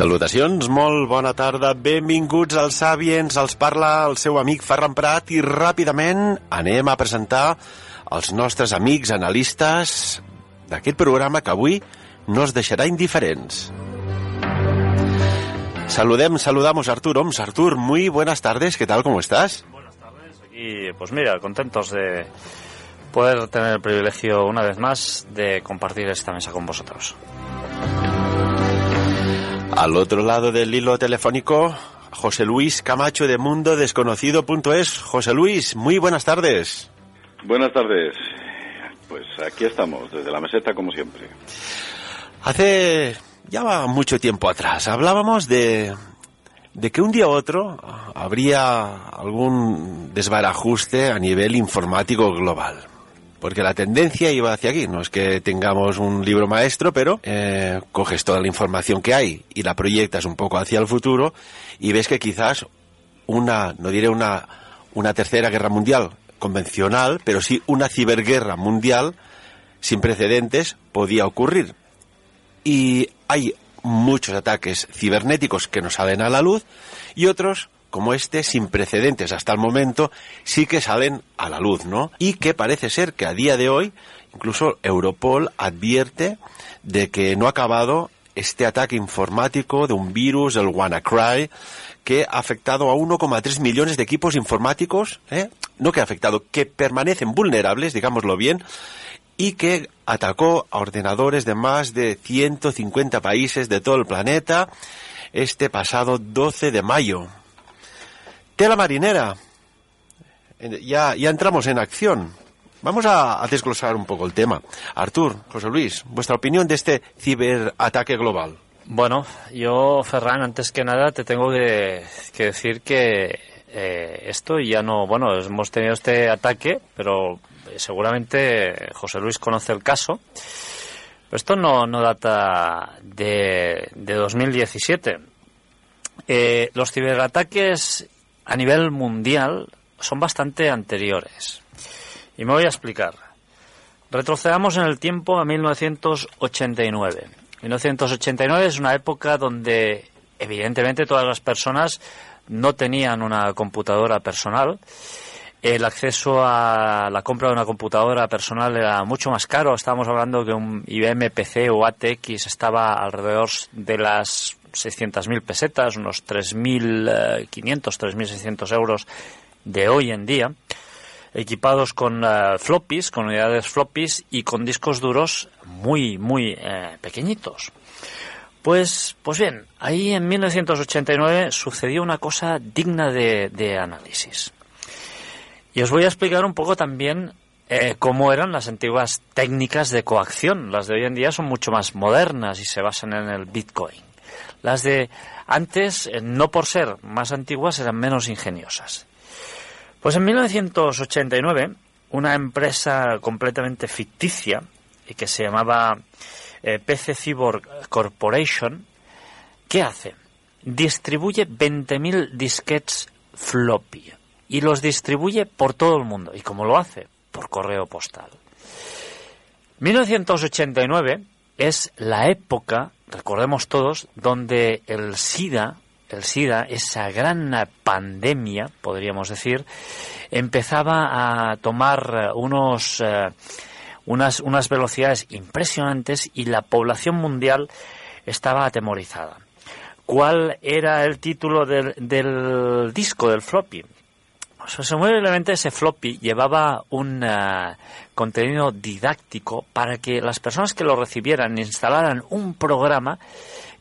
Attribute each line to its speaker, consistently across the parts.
Speaker 1: Salutacions, molt bona tarda, benvinguts als Sàviens, els parla el seu amic Ferran Prat i ràpidament anem a presentar els nostres amics analistes d'aquest programa que avui no es deixarà indiferents. Saludem, saludamos a Artur Oms. Artur, muy buenas tardes, ¿qué tal, cómo estás?
Speaker 2: Buenas tardes. Y pues mira, contentos de poder tener el privilegio una vez más de compartir esta mesa con vosotros.
Speaker 1: Al otro lado del hilo telefónico, José Luis Camacho de Mundo Desconocido.es. José Luis, muy buenas tardes.
Speaker 3: Buenas tardes. Pues aquí estamos, desde la meseta como siempre.
Speaker 1: Hace ya va mucho tiempo atrás hablábamos de, de que un día u otro habría algún desbarajuste a nivel informático global. Porque la tendencia iba hacia aquí. No es que tengamos un libro maestro, pero eh, coges toda la información que hay y la proyectas un poco hacia el futuro y ves que quizás una, no diré una, una tercera guerra mundial convencional, pero sí una ciberguerra mundial sin precedentes podía ocurrir. Y hay muchos ataques cibernéticos que no salen a la luz y otros como este, sin precedentes hasta el momento, sí que salen a la luz, ¿no? Y que parece ser que a día de hoy, incluso Europol advierte de que no ha acabado este ataque informático de un virus, el WannaCry, que ha afectado a 1,3 millones de equipos informáticos, ¿eh? no que ha afectado, que permanecen vulnerables, digámoslo bien, y que atacó a ordenadores de más de 150 países de todo el planeta este pasado 12 de mayo. Tela marinera. Ya, ya entramos en acción. Vamos a, desglosar un poco el tema. Artur, José Luis, vuestra opinión de este ciberataque global.
Speaker 2: Bueno, yo, Ferran, antes que nada te tengo que, decir que eh, esto ya no, bueno, hemos tenido este ataque, pero seguramente José Luis conoce el caso. Esto no, no data de, de 2017. Eh, los ciberataques a nivel mundial son bastante anteriores. Y me voy a explicar. Retrocedamos en el tiempo a 1989. 1989 es una época donde evidentemente todas las personas no tenían una computadora personal. El acceso a la compra de una computadora personal era mucho más caro. Estábamos hablando que un IBM PC o ATX estaba alrededor de las 600.000 pesetas, unos 3.500, 3.600 euros de hoy en día, equipados con uh, floppies, con unidades floppies y con discos duros muy, muy eh, pequeñitos. Pues, pues bien, ahí en 1989 sucedió una cosa digna de, de análisis. Y os voy a explicar un poco también eh, cómo eran las antiguas técnicas de coacción. Las de hoy en día son mucho más modernas y se basan en el Bitcoin. Las de antes, eh, no por ser más antiguas, eran menos ingeniosas. Pues en 1989, una empresa completamente ficticia y que se llamaba eh, PC Cyborg Corporation, ¿qué hace? Distribuye 20.000 disquets floppy y los distribuye por todo el mundo. ¿Y cómo lo hace? Por correo postal. 1989 es la época, recordemos todos, donde el SIDA, el SIDA, esa gran pandemia, podríamos decir, empezaba a tomar unos, eh, unas, unas velocidades impresionantes y la población mundial estaba atemorizada. ¿Cuál era el título del, del disco, del floppy? Presumiblemente ese floppy llevaba un uh, contenido didáctico para que las personas que lo recibieran instalaran un programa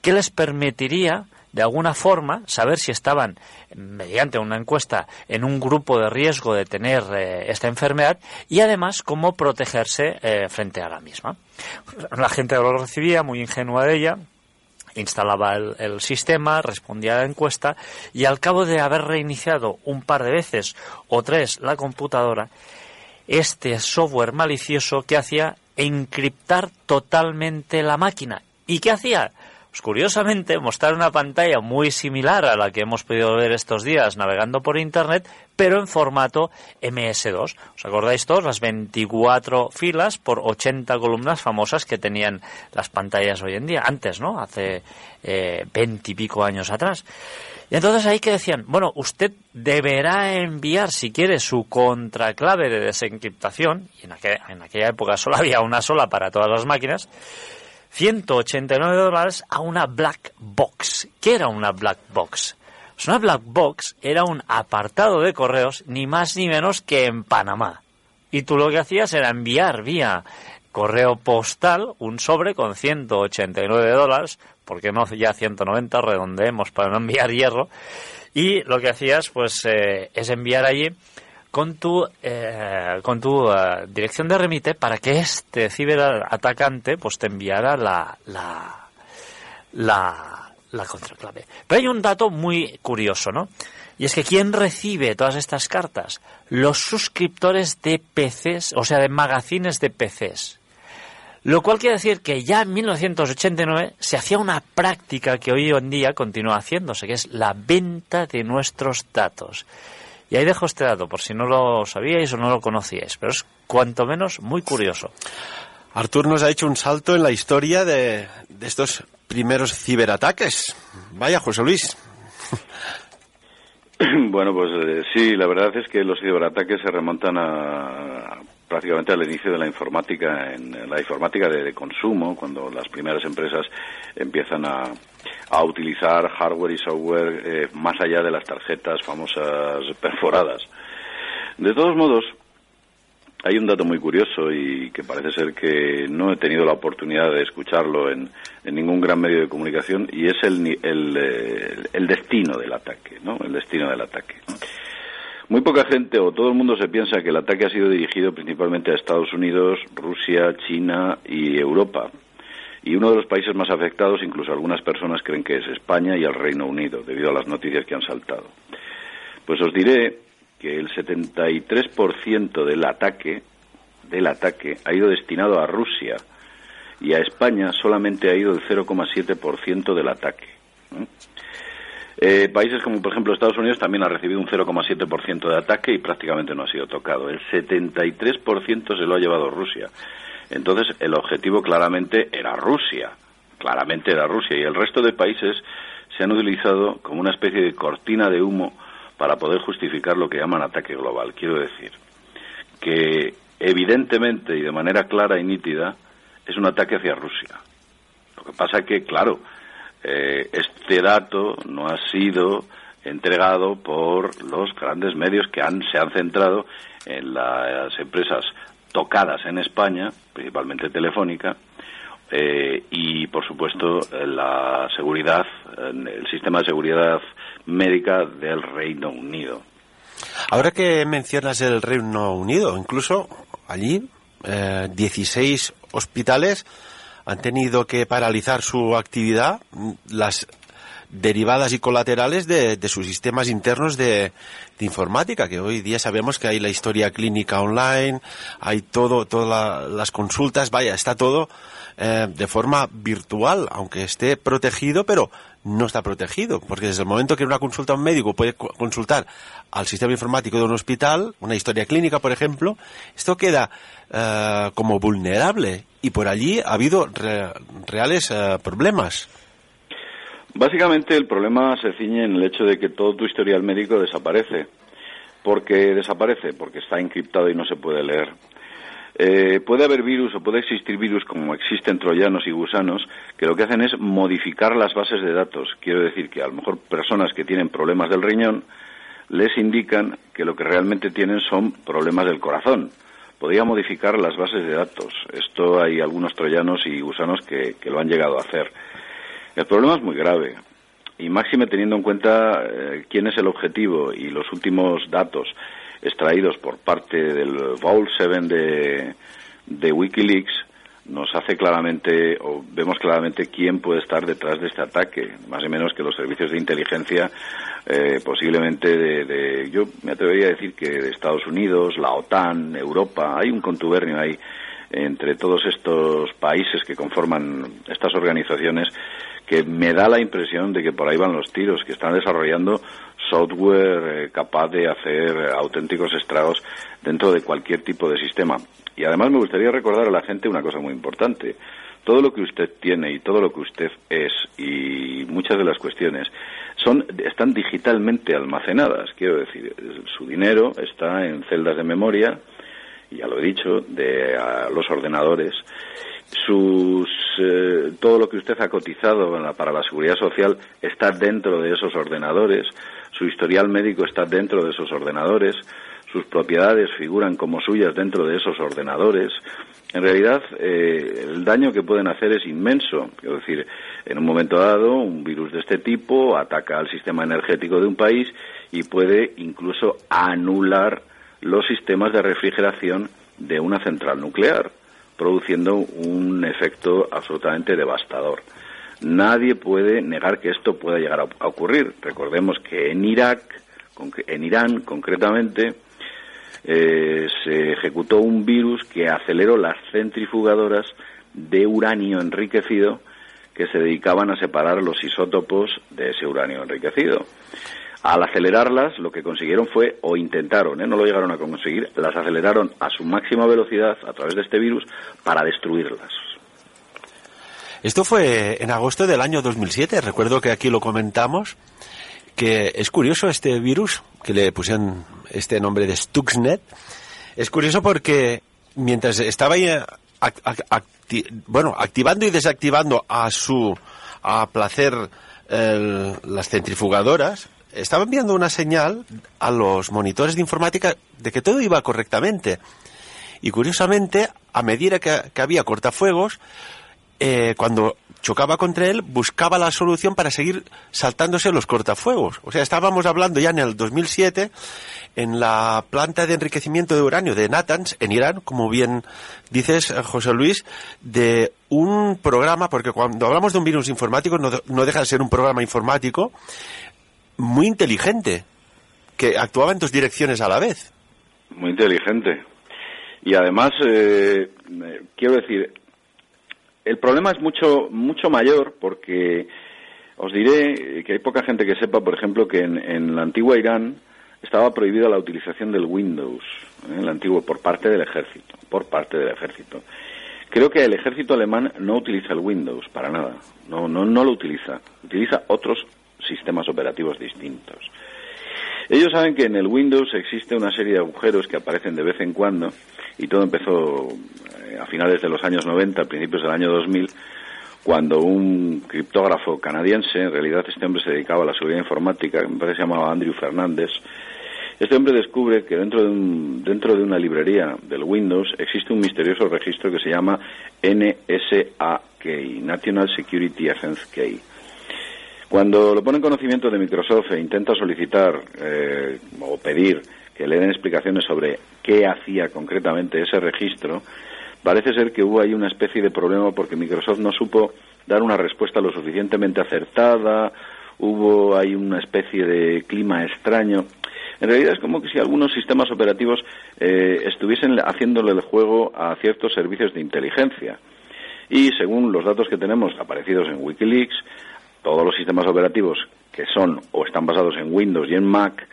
Speaker 2: que les permitiría de alguna forma, saber si estaban, mediante una encuesta, en un grupo de riesgo de tener eh, esta enfermedad y además cómo protegerse eh, frente a la misma. La gente lo recibía, muy ingenua de ella, instalaba el, sistema, respondía a la encuesta y al cabo de haber reiniciado un par de veces o tres la computadora, este software malicioso que hacía encriptar totalmente la máquina. ¿Y qué hacía? Pues curiosamente mostrar una pantalla muy similar a la que hemos podido ver estos días navegando por Internet, pero en formato MS2. ¿Os acordáis todos? Las 24 filas por 80 columnas famosas que tenían las pantallas hoy en día, antes, ¿no? Hace eh, 20 y pico años atrás. Y entonces ahí que decían, bueno, usted deberá enviar, si quiere, su contraclave de desencriptación, y en, en aquella época solo había una sola para todas las máquinas, 189 dólares a una black box. ¿Qué era una black box? Pues una black box era un apartado de correos ni más ni menos que en Panamá. Y tú lo que hacías era enviar vía correo postal un sobre con 189 dólares, porque no ya 190, redondeemos para no enviar hierro. Y lo que hacías pues eh, es enviar allí con tu, eh, con tu uh, dirección de remite para que este ciberatacante pues te enviara la, la, la, la contraclave. Pero hay un dato muy curioso, ¿no? Y es que ¿quién recibe todas estas cartas? Los suscriptores de PCs, o sea, de magazines de PCs. Lo cual quiere decir que ya en 1989 se hacía una práctica que hoy en día continúa haciéndose, que es la venta de nuestros datos. Y ahí dejo este dato, por si no lo sabíais o no lo conocíais, pero es cuanto menos muy curioso.
Speaker 1: Artur nos ha hecho un salto en la historia de, de estos primeros ciberataques. Vaya, José Luis.
Speaker 3: Bueno, pues eh, sí, la verdad es que los ciberataques se remontan a, prácticamente al inicio de la informática, en, en la informática de, de, consumo, cuando las primeras empresas empiezan a, a utilizar hardware y software eh, más allá de las tarjetas famosas perforadas. De todos modos, hay un dato muy curioso y que parece ser que no he tenido la oportunidad de escucharlo en, ningún gran medio de comunicación y es el, el, el, el destino del ataque, ¿no? El destino del ataque. Muy poca gente o todo el mundo se piensa que el ataque ha sido dirigido principalmente a Estados Unidos, Rusia, China y Europa. Y uno de los países más afectados, incluso algunas personas creen que es España y el Reino Unido, debido a las noticias que han saltado. Pues os diré que el 73% del ataque, del ataque ha ido destinado a Rusia y a España solamente ha ido el 0,7% del ataque. Eh, países como por ejemplo Estados Unidos también ha recibido un 0,7% de ataque y prácticamente no ha sido tocado. El 73% se lo ha llevado Rusia. Entonces el objetivo claramente era Rusia, claramente era Rusia y el resto de países se han utilizado como una especie de cortina de humo para poder justificar lo que llaman ataque global. Quiero decir que evidentemente y de manera clara y nítida es un ataque hacia Rusia. Lo que pasa que, claro, eh, este dato no ha sido entregado por los grandes medios que han, se han centrado en las empresas tocadas en España, principalmente Telefónica, eh, y por supuesto la seguridad, el sistema de seguridad médica del Reino Unido.
Speaker 1: Ahora que mencionas el Reino Unido, incluso allí eh, 16 hospitales han tenido que paralizar su actividad, las derivadas y colaterales de, de sus sistemas internos de, de, informática, que hoy día sabemos que hay la historia clínica online, hay todo, todas la, las consultas, vaya, está todo eh, de forma virtual, aunque esté protegido, pero no está protegido, porque desde el momento que una consulta a un médico puede consultar al sistema informático de un hospital, una historia clínica, por ejemplo, esto queda eh, como vulnerable y por allí ha habido re, reales eh, problemas.
Speaker 3: Básicamente el problema se ciñe en el hecho de que todo tu historial médico desaparece. ¿Por qué desaparece? Porque está encriptado y no se puede leer. Eh, puede haber virus o puede existir virus como existen troyanos y gusanos que lo que hacen es modificar las bases de datos. Quiero decir que a lo mejor personas que tienen problemas del riñón les indican que lo que realmente tienen son problemas del corazón. Podría modificar las bases de datos. Esto hay algunos troyanos y gusanos que, que lo han llegado a hacer. El problema es muy grave. y máxime teniendo en cuenta eh, quién es el objetivo y los últimos datos extraídos por parte del Vault 7 de, de Wikileaks, nos hace claramente, o vemos claramente quién puede estar detrás de este ataque, más o menos que los servicios de inteligencia, eh, posiblemente de, de, yo me atrevería a decir que de Estados Unidos, la OTAN, Europa, hay un contubernio ahí entre todos estos países que conforman estas organizaciones que me da la impresión de que por ahí van los tiros, que están desarrollando software eh, capaz de hacer auténticos estragos dentro de cualquier tipo de sistema. Y además me gustaría recordar a la gente una cosa muy importante. Todo lo que usted tiene y todo lo que usted es y muchas de las cuestiones son están digitalmente almacenadas. Quiero decir, su dinero está en celdas de memoria, ya lo he dicho, de los ordenadores. Sus, eh, todo lo que usted ha cotizado para la seguridad social está dentro de esos ordenadores. Su historial médico está dentro de esos ordenadores sus propiedades figuran como suyas dentro de esos ordenadores, en realidad eh, el daño que pueden hacer es inmenso. Es decir, en un momento dado, un virus de este tipo ataca al sistema energético de un país y puede incluso anular los sistemas de refrigeración de una central nuclear, produciendo un efecto absolutamente devastador. Nadie puede negar que esto pueda llegar a ocurrir. Recordemos que en Irak, en Irán concretamente, eh, se ejecutó un virus que aceleró las centrifugadoras de uranio enriquecido que se dedicaban a separar los isótopos de ese uranio enriquecido. Al acelerarlas, lo que consiguieron fue, o intentaron, ¿eh? no lo llegaron a conseguir, las aceleraron a su máxima velocidad a través de este virus para destruirlas.
Speaker 1: Esto fue en agosto del año 2007, recuerdo que aquí lo comentamos, que es curioso este virus, que le pusieron este nombre de Stuxnet. Es curioso porque mientras estaba ahí bueno, activando y desactivando a su a placer las centrifugadoras, estaba enviando una señal a los monitores de informática de que todo iba correctamente. Y curiosamente, a medida que, había cortafuegos, eh, cuando chocaba contra él, buscaba la solución para seguir saltándose los cortafuegos. O sea, estábamos hablando ya en el 2007 en la planta de enriquecimiento de uranio de Natanz, en Irán, como bien dices, eh, José Luis, de un programa, porque cuando hablamos de un virus informático no deja de ser un programa informático muy inteligente, que actuaba en dos direcciones a la vez.
Speaker 3: Muy inteligente. Y además, eh, quiero decir, el problema es mucho, mucho mayor porque os diré que hay poca gente que sepa, por ejemplo, que en, en la antigua Irán estaba prohibida la utilización del Windows, ¿eh? el antiguo, por parte del ejército, por parte del ejército. Creo que el ejército alemán no utiliza el Windows para nada, no, no, no lo utiliza, utiliza otros sistemas operativos distintos. Ellos saben que en el Windows existe una serie de agujeros que aparecen de vez en cuando y todo empezó eh, a finales de los años 90, a principios del año 2000, cuando un criptógrafo canadiense, en realidad este hombre se dedicaba a la seguridad informática, me parece que se llamaba Andrew Fernández, este hombre descubre que dentro de, un, dentro de una librería del Windows existe un misterioso registro que se llama NSA Key, National Security Agency Key. Cuando lo pone en conocimiento de Microsoft e intenta solicitar eh, o pedir que le den explicaciones sobre qué hacía concretamente ese registro, parece ser que hubo ahí una especie de problema porque Microsoft no supo dar una respuesta lo suficientemente acertada, hubo ahí una especie de clima extraño. En realidad es como que si algunos sistemas operativos eh, estuviesen haciéndole el juego a ciertos servicios de inteligencia. Y según los datos que tenemos aparecidos en Wikileaks, todos los sistemas operativos que son o están basados en Windows y en Mac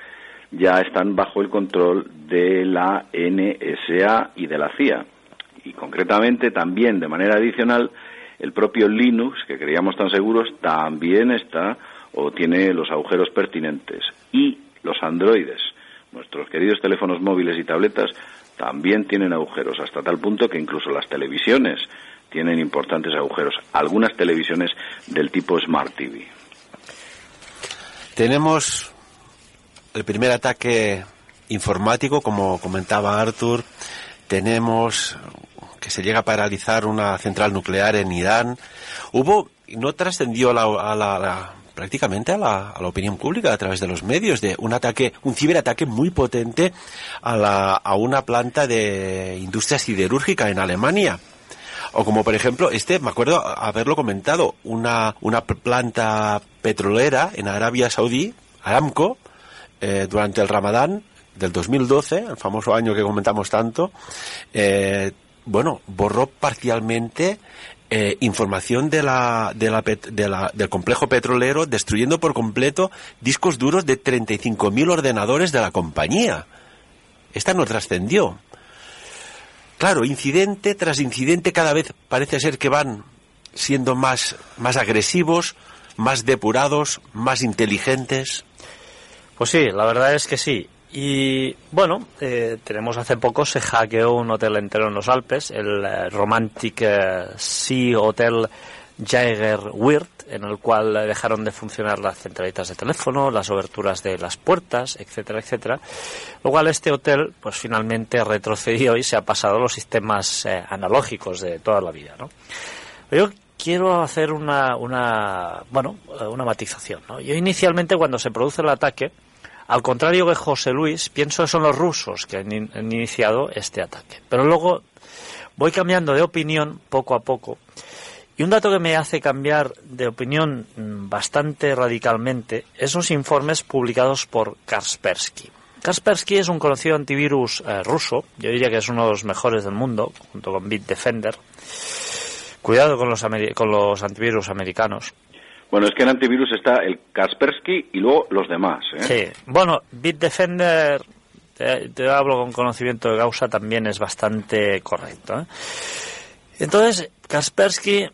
Speaker 3: ya están bajo el control de la NSA y de la CIA. Y concretamente también de manera adicional el propio Linux, que creíamos tan seguros, también está o tiene los agujeros pertinentes. Y los androides, nuestros queridos teléfonos móviles y tabletas, también tienen agujeros, hasta tal punto que incluso las televisiones tienen importantes agujeros, algunas televisiones del tipo Smart TV.
Speaker 1: Tenemos el primer ataque informático, como comentaba Arthur, tenemos que se llega a paralizar una central nuclear en Irán. Hubo, no trascendió a la, prácticamente a la, a la opinión pública a través de los medios de un ataque, un ciberataque muy potente a, la, a una planta de industria siderúrgica en Alemania. O como por ejemplo, este, me acuerdo haberlo comentado, una, una planta petrolera en Arabia Saudí, Aramco, eh, durante el Ramadán del 2012, el famoso año que comentamos tanto, eh, bueno, borró parcialmente eh, información de la, de la, de la- del complejo petrolero, destruyendo por completo discos duros de 35.000 ordenadores de la compañía. Esta no trascendió. Claro, incidente tras incidente cada vez parece ser que van siendo más, más agresivos, más depurados, más inteligentes.
Speaker 2: Pues sí, la verdad es que sí. Y bueno, eh, tenemos hace poco se hackeó un hotel entero en los Alpes, el eh, Romantic eh, Sea Hotel Jaeger Weird, en el cual dejaron de funcionar las centralitas de teléfono, las oberturas de las puertas, etcétera, etcétera. Lo cual este hotel, pues finalmente retrocedió y se ha pasado a los sistemas eh, analógicos de toda la vida, ¿no? Yo quiero hacer una, una bueno, eh, una matización. Yo inicialmente cuando se produce el ataque, al contrario que José Luis, pienso que son los rusos que han iniciado este ataque. Pero luego voy cambiando de opinión poco a poco. Y un dato que me hace cambiar de opinión bastante radicalmente es los informes publicados por Kaspersky. Kaspersky es un conocido antivirus eh, ruso, yo diría que es uno de los mejores del mundo, junto con Bitdefender. Cuidado con los, con los antivirus americanos.
Speaker 3: Bueno, es que en antivirus está el Kaspersky y luego los demás. ¿eh?
Speaker 2: Sí, bueno, Bitdefender, te, te hablo con conocimiento de causa, también es bastante correcto. ¿eh? Entonces, Kaspersky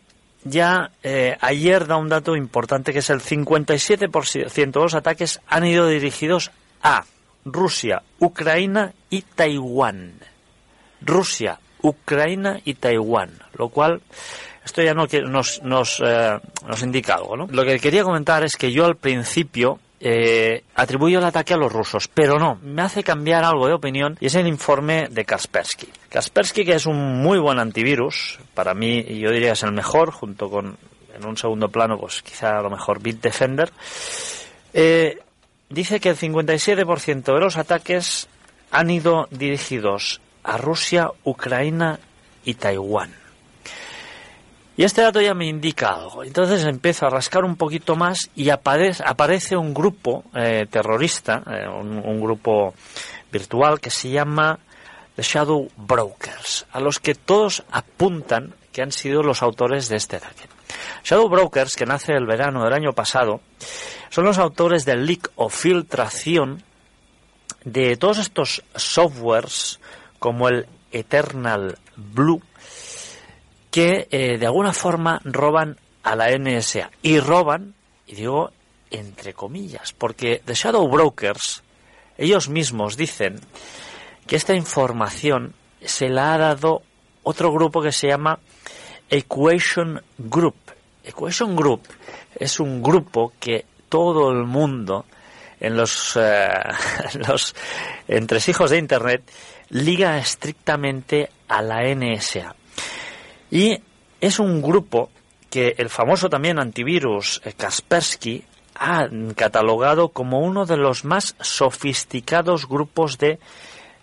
Speaker 2: ya eh, ayer da un dato importante que es el 57% de los ataques han ido dirigidos a Rusia, Ucrania y Taiwán. Rusia, Ucrania y Taiwán, lo cual esto ya no nos, nos, eh, nos indica algo. ¿no? Lo que quería comentar es que yo al principio eh, atribuyo el ataque a los rusos, pero no, me hace cambiar algo de opinión y es el informe de Kaspersky. Kaspersky, que es un muy buen antivirus, para mí yo diría que es el mejor, junto con, en un segundo plano, pues quizá a lo mejor Bitdefender, eh, dice que el 57% de los ataques han ido dirigidos a Rusia, Ucrania y Taiwán. Y este dato ya me indica algo. Entonces empiezo a rascar un poquito más y aparece, un grupo eh, terrorista, eh, un, un grupo virtual que se llama The Shadow Brokers, a los que todos apuntan que han sido los autores de este ataque. Shadow Brokers, que nace el verano del año pasado, son los autores del leak o filtración de todos estos softwares como el Eternal Blue que eh, de alguna forma roban a la NSA y roban, y digo entre comillas, porque The Shadow Brokers ellos mismos dicen que esta información se la ha dado otro grupo que se llama Equation Group. Equation Group es un grupo que todo el mundo en los, eh, los entresijos de Internet liga estrictamente a la NSA. Y es un grupo que el famoso también antivirus eh, Kaspersky ha catalogado como uno de los más sofisticados grupos de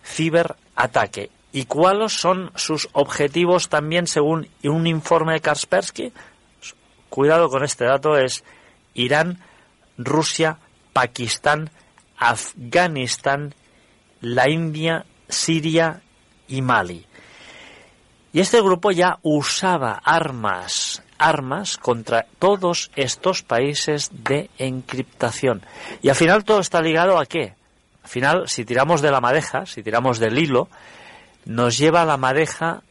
Speaker 2: ciberataque. ¿Y cuáles son sus objetivos también según un informe de Kaspersky? Cuidado con este dato, es Irán, Rusia, Pakistán, Afganistán, la India, Siria y Mali. Y este grupo ya usaba armas, armas contra todos estos países de encriptación. Y al final todo está ligado a qué? Al final, si tiramos de la madeja, si tiramos del hilo, nos lleva a la madeja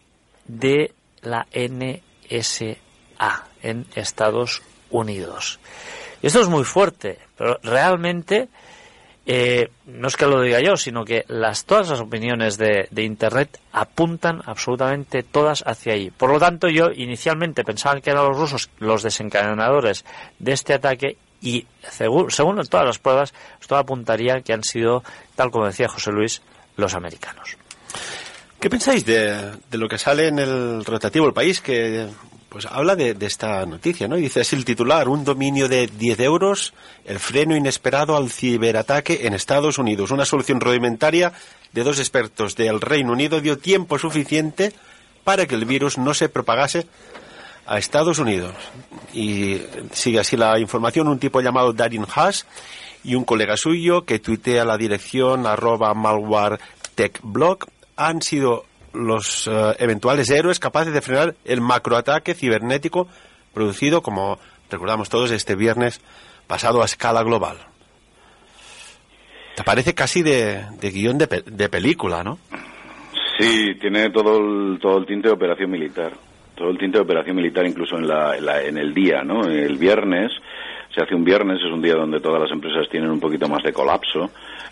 Speaker 2: de la NSA en Estados Unidos. Y esto es muy fuerte, pero realmente eh, no es que lo diga yo, sino que las, todas las opiniones de, Internet apuntan absolutamente todas hacia ahí. Por lo tanto, yo inicialmente pensaba que eran los rusos los desencadenadores de este ataque y según, según todas las pruebas, esto apuntaría que han sido, tal como decía José Luis, los americanos.
Speaker 1: ¿Qué pensáis de, de lo que sale en el rotativo El País, que pues habla de, de esta noticia, ¿no? Y dice, es el titular, un dominio de 10 euros, el freno inesperado al ciberataque en Estados Unidos. Una solución rudimentaria de dos expertos del Reino Unido dio tiempo suficiente para que el virus no se propagase a Estados Unidos. Y sigue así la información, un tipo llamado Darin Haas y un colega suyo que tuitea la dirección arroba malwaretechblog han sido los eh, eventuales héroes capaces de frenar el macroataque cibernético producido, como recordamos todos, este viernes pasado a escala global. Te parece casi de, guion de, de película, ¿no?
Speaker 3: Sí, tiene todo el, todo el tinte de operación militar. Todo el tinte de operación militar, incluso en, la, en, la- en el día, ¿no? El viernes, se hace un viernes, es un día donde todas las empresas tienen un poquito más de colapso.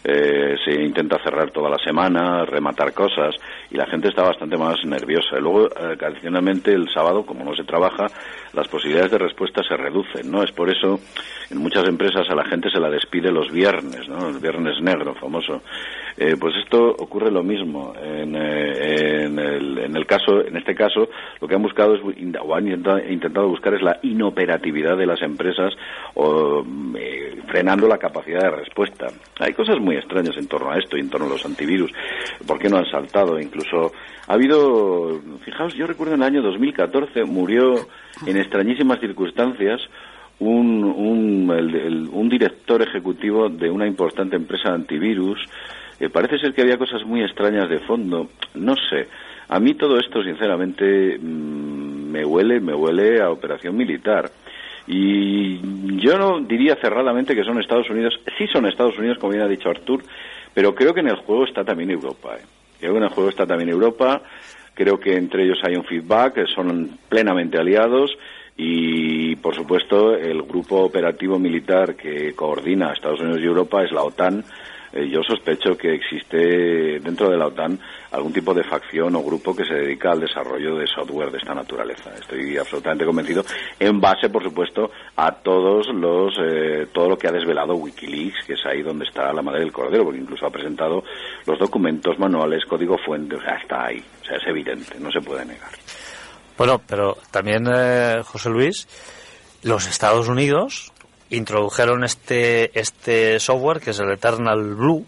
Speaker 3: Eh, se intenta cerrar toda la semana, rematar cosas, y la gente está bastante más nerviosa. Luego, eh, adicionalmente, el sábado, como no se trabaja, las posibilidades de respuesta se reducen, ¿no? Es por eso, en muchas empresas a la gente se la despide los viernes, ¿no? El viernes negro, famoso. Eh, pues esto ocurre lo mismo. En, eh, en el, en el caso, en este caso, lo que han buscado es, o han intentado, buscar es la inoperatividad de las empresas o eh, frenando la capacidad de respuesta. Hay cosas muy extrañas en torno a esto y en torno a los antivirus. ¿Por qué no han saltado? Incluso ha habido, fijaos, yo recuerdo en el año 2014 murió en extrañísimas circunstancias un, un, el- un director ejecutivo de una importante empresa de antivirus. Eh, parece ser que había cosas muy extrañas de fondo. No sé. A mí todo esto, sinceramente, mm, me huele, me huele a operación militar. Y yo no diría cerradamente que son Estados Unidos. Sí son Estados Unidos, como bien ha dicho Artur, pero creo que en el juego está también Europa. ¿eh? Creo que en el juego está también Europa. Creo que entre ellos hay un feedback, son plenamente aliados y, por supuesto, el grupo operativo militar que coordina Estados Unidos y Europa es la OTAN. Eh, yo sospecho que existe dentro de la OTAN algún tipo de facción o grupo que se dedica al desarrollo de software de esta naturaleza. Estoy absolutamente convencido, en base, por supuesto, a todos los eh, todo lo que ha desvelado WikiLeaks, que es ahí donde está la madre del cordero, porque incluso ha presentado los documentos, manuales, código fuente, o sea, está ahí, o sea, es evidente, no se puede negar.
Speaker 2: Bueno, pero también, eh, José Luis, los Estados Unidos introdujeron este, este software que es el Eternal Blue,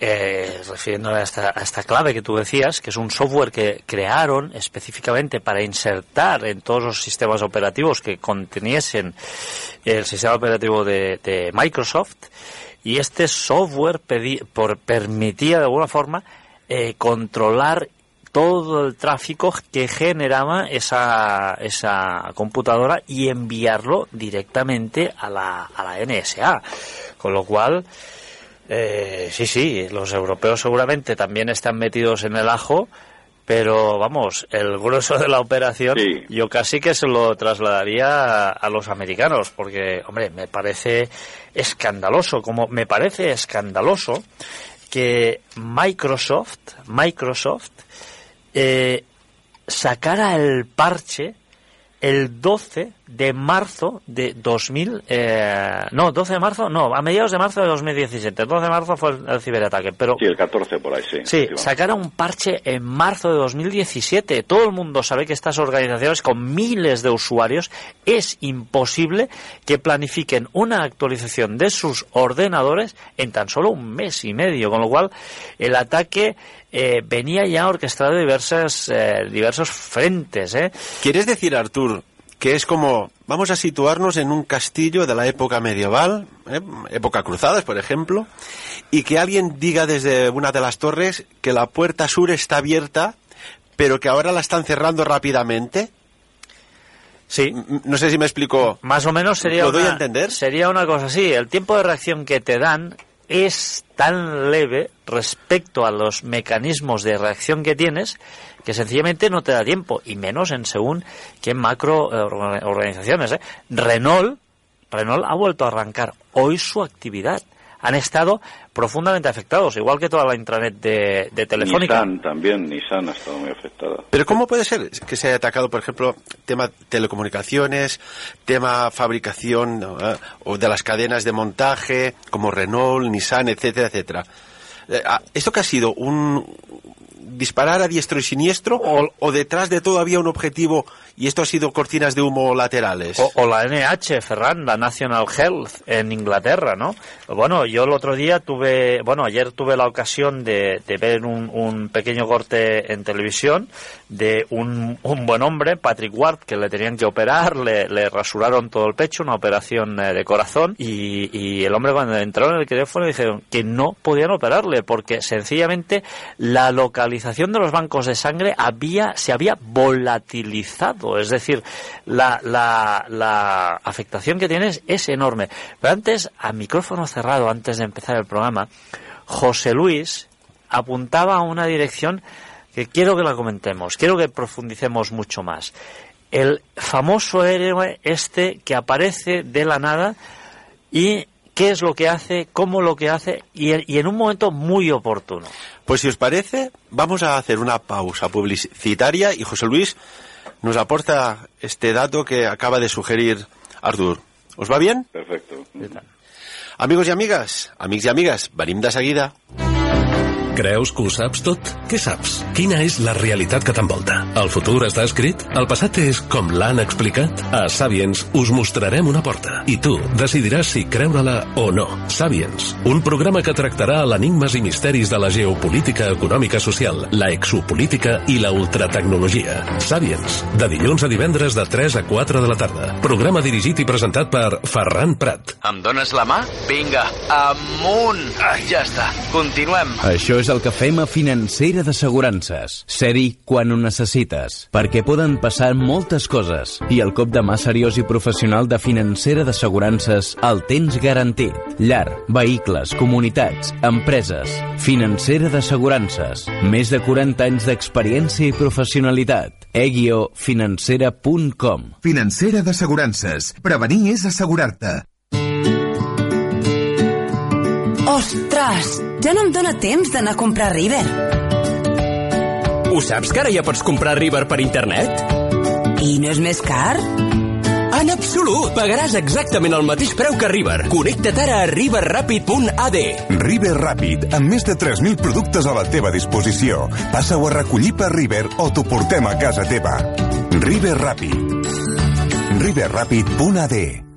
Speaker 2: eh, refiriéndome a esta, a esta clave que tú decías, que es un software que crearon específicamente para insertar en todos los sistemas operativos que conteniesen el sistema operativo de, de Microsoft. Y este software pedi- por, permitía de alguna forma eh, controlar todo el tráfico que generaba esa, esa computadora y enviarlo directamente a la, a la NSA. Con lo cual, eh, sí, sí, los europeos seguramente también están metidos en el ajo, pero vamos, el grueso de la operación
Speaker 3: Sí.
Speaker 2: yo casi que se lo trasladaría a, a los americanos, porque, hombre, me parece escandaloso, como me parece escandaloso que Microsoft, Microsoft, eh, sacara el parche el 12 de marzo de 2000, eh, no, 12 de marzo, no, a mediados de marzo de 2017, el 12 de marzo fue el, el ciberataque, pero
Speaker 3: Sí, el 14 por ahí, sí.
Speaker 2: Sí, sacaron un parche en marzo de 2017. Todo el mundo sabe que estas organizaciones con miles de usuarios es imposible que planifiquen una actualización de sus ordenadores en tan solo un mes y medio, con lo cual el ataque eh, venía ya orquestado de diversas, eh, diversos frentes. ¿eh?
Speaker 1: ¿Quieres decir, Artur, que es como, vamos a situarnos en un castillo de la época medieval, eh, época cruzadas, por ejemplo, y que alguien diga desde una de las torres que la puerta sur está abierta, pero que ahora la están cerrando rápidamente?
Speaker 2: Sí.
Speaker 1: No sé si me explico.
Speaker 2: Más o menos sería
Speaker 1: ¿Lo doy
Speaker 2: una,
Speaker 1: a entender?
Speaker 2: Sería una cosa así. El tiempo de reacción que te dan es tan leve respecto a los mecanismos de reacción que tienes que sencillamente no te da tiempo y menos en según qué macro eh, orga- organizaciones. ¿eh? Renault, Renault ha vuelto a arrancar hoy su actividad. Han estado profundamente afectados, igual que toda la intranet de, de Telefónica.
Speaker 3: Nissan también, Nissan ha estado muy afectada.
Speaker 1: Pero ¿cómo puede ser que se haya atacado, por ejemplo, tema telecomunicaciones, tema fabricación ¿no? Eh, o de las cadenas de montaje, como Renault, Nissan, etcétera, etcétera? Eh, ah, ¿Esto que ha sido un disparar a diestro y siniestro o, o detrás de todo había un objetivo y esto ha sido cortinas de humo laterales?
Speaker 2: O, la NH, Ferran, la National Health en Inglaterra, ¿no? Bueno, yo el otro día tuve, bueno, ayer tuve la ocasión de, ver un, pequeño corte en televisión de un, un buen hombre, Patrick Ward, que le tenían que operar, le, le rasuraron todo el pecho, una operación eh, de corazón, y, y el hombre cuando entraron en el teléfono dijeron que no podían operarle porque sencillamente la localización de los bancos de sangre había, se había volatilizado, es decir, la, la, la afectación que tienes es enorme. Pero antes, a micrófono cerrado, antes de empezar el programa, José Luis apuntaba a una dirección que quiero que la comentemos, quiero que profundicemos mucho más. El famoso héroe este que aparece de la nada y qué es lo que hace, cómo lo que hace y, y en un momento muy oportuno.
Speaker 1: Pues si os parece, vamos a hacer una pausa publicitaria y José Luis nos aporta este dato que acaba de sugerir Artur. ¿Os va bien?
Speaker 3: Perfecto.
Speaker 1: Amigos i amigues, amics i amigues, venim de seguida.
Speaker 4: Creus que ho saps tot? Què saps? Quina és la realitat que t'envolta? El futur està escrit? El passat és com l'han explicat? A Sapiens us mostrarem una porta i tu decidiràs si creure-la o no. Sapiens, un programa que tractarà l'enigmes i misteris de la geopolítica econòmica social, la exopolítica i la ultratecnologia. Sapiens, de dilluns a divendres de 3 a 4 de la tarda. Programa dirigit i presentat per Ferran Prat.
Speaker 5: Em dones la mà? Vinga, amunt! Ah, ja està, continuem.
Speaker 6: Això és el que fem a Financera d'Assegurances. Ser-hi quan ho necessites, perquè poden passar moltes coses i el cop de mà seriós i professional de Financera d'Assegurances el tens garantit. Llar, vehicles, comunitats, empreses. Financera d'Assegurances. Més de 40 anys d'experiència i professionalitat. eguiofinancera.com
Speaker 7: Financera d'assegurances. Prevenir és assegurar-te.
Speaker 8: Ostres, ja no em dóna temps d'anar a comprar River.
Speaker 9: Ho saps que ara ja pots comprar River per internet?
Speaker 8: I no és més car?
Speaker 9: En absolut! Pagaràs exactament el mateix preu que River. Connecta't ara a riverrapid.ad.
Speaker 7: River Ràpid, amb més de 3.000 productes a la teva disposició. Passa-ho a recollir per River o t'ho portem a casa teva. River Ràpid. riverràpid.ad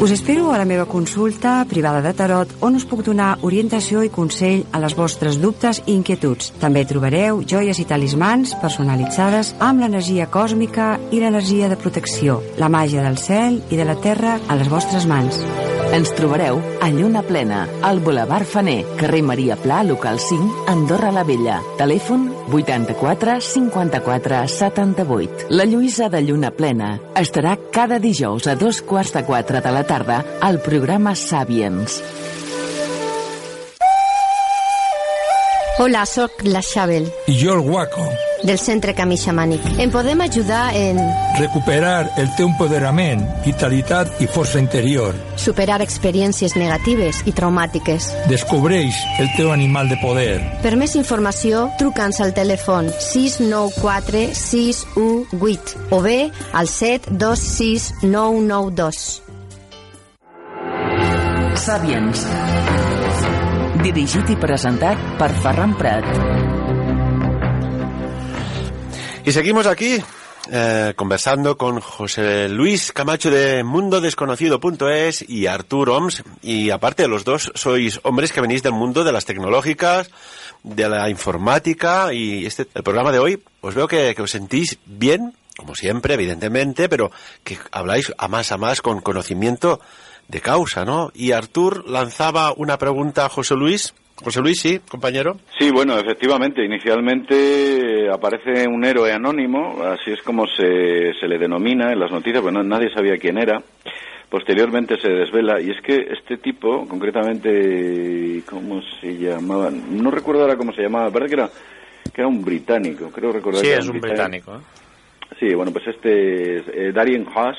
Speaker 10: Us espero a la meva consulta privada de tarot on us puc donar orientació i consell a les vostres dubtes i inquietuds. També trobareu joies i talismans personalitzades amb l'energia còsmica i l'energia de protecció, la màgia del cel i de la terra a les vostres mans.
Speaker 11: Ens trobareu a Lluna Plena, al Boulevard Faner, carrer Maria Pla, local 5, Andorra la Vella. Telèfon 84 54 78. La Lluïsa de Lluna Plena estarà cada dijous a dos quarts de quatre de la tarda al programa Sapiens.
Speaker 12: Hola, sóc la Xabel,
Speaker 13: I jo el Guaco.
Speaker 12: del Centre Camí Xamànic. Em podem ajudar en
Speaker 13: Recuperar el teu empoderament, vitalitat i força interior.
Speaker 12: superar experiències negatives i traumàtiques.
Speaker 13: Descobreix el teu animal de poder.
Speaker 12: Per més informació, truca'ns al telèfon 694 618 o bé al 726 992.
Speaker 11: Sapiens. Prat.
Speaker 1: Y seguimos aquí eh, conversando con José Luis Camacho de mundodesconocido.es y Artur Oms. Y aparte de los dos, sois hombres que venís del mundo de las tecnológicas, de la informática y este el programa de hoy, os veo que, que os sentís bien, como siempre, evidentemente, pero que habláis a más a más con conocimiento de causa, ¿no? Y Artur lanzaba una pregunta a José Luis. José Luis, sí, compañero.
Speaker 3: Sí, bueno, efectivamente, inicialmente eh, aparece un héroe anónimo, así es como se, se le denomina en las noticias, bueno, nadie sabía quién era. Posteriormente se desvela, y es que este tipo, concretamente, ¿cómo se llamaba? No recuerdo ahora cómo se llamaba, parece que era, que era un británico, creo recordar
Speaker 2: Sí,
Speaker 3: que era
Speaker 2: es un británico. ¿eh?
Speaker 3: Sí, bueno, pues este es eh, Darien Haas.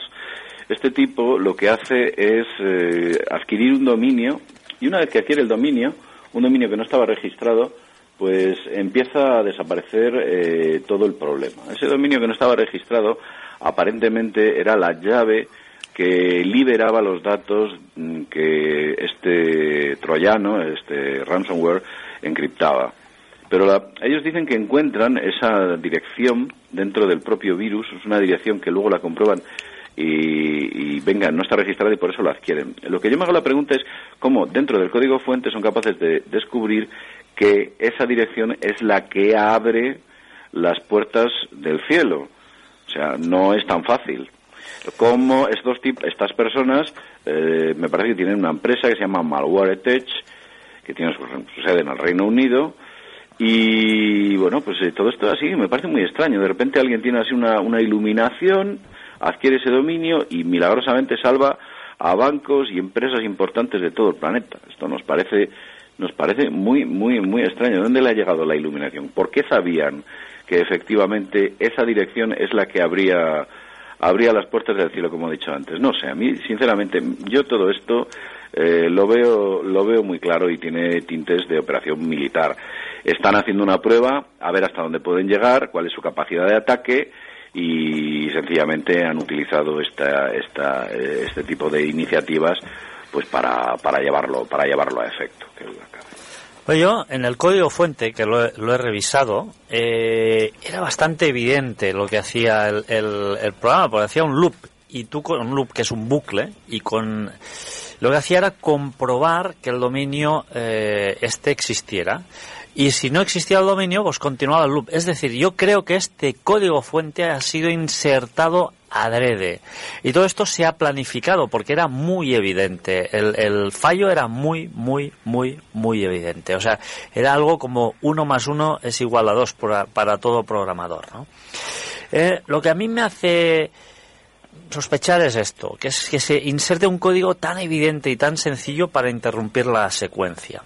Speaker 3: Este tipo lo que hace es eh, adquirir un dominio y una vez que adquiere el dominio, un dominio que no estaba registrado, pues empieza a desaparecer eh, todo el problema. Ese dominio que no estaba registrado aparentemente era la llave que liberaba los datos mm, que este troyano, este ransomware, encriptaba. Pero la- ellos dicen que encuentran esa dirección dentro del propio virus, es una dirección que luego la comprueban y, y, venga, no está registrada y por eso la adquieren. Lo que yo me hago la pregunta es cómo dentro del código fuente son capaces de descubrir que esa dirección es la que abre las puertas del cielo. O sea, no es tan fácil. Como estos tip- estas personas, eh, me parece que tienen una empresa que se llama Malwaretech, que tiene su, su sede en el Reino Unido, y bueno, pues eh, todo esto así me parece muy extraño. De repente alguien tiene así una, una iluminación, adquiere ese dominio y milagrosamente salva a bancos y empresas importantes de todo el planeta. Esto nos parece nos parece muy muy muy extraño. ¿De dónde le ha llegado la iluminación? ¿Por qué sabían que efectivamente esa dirección es la que abría abría las puertas del cielo, como he dicho antes? No sé, a mí sinceramente yo todo esto eh, lo veo lo veo muy claro y tiene tintes de operación militar. Están haciendo una prueba a ver hasta dónde pueden llegar, cuál es su capacidad de ataque y sencillamente han utilizado esta, esta, eh, este tipo de iniciativas pues para, para llevarlo para llevarlo a efecto. cabe.
Speaker 2: Pues yo, en el código fuente, que lo he, lo he revisado, eh, era bastante evidente lo que hacía el, el- el programa, porque hacía un loop, y tú con un loop que es un bucle, y con lo que hacía era comprobar que el dominio eh, este existiera. Y si no existía el dominio, pues continuaba el loop. Es decir, yo creo que este código fuente ha sido insertado adrede. Y todo esto se ha planificado porque era muy evidente. El, fallo era muy, muy, muy, muy evidente. O sea, era algo como uno más uno es igual a dos para, todo programador. Eh, lo que a mí me hace sospechar es esto, que es que se inserte un código tan evidente y tan sencillo para interrumpir la secuencia.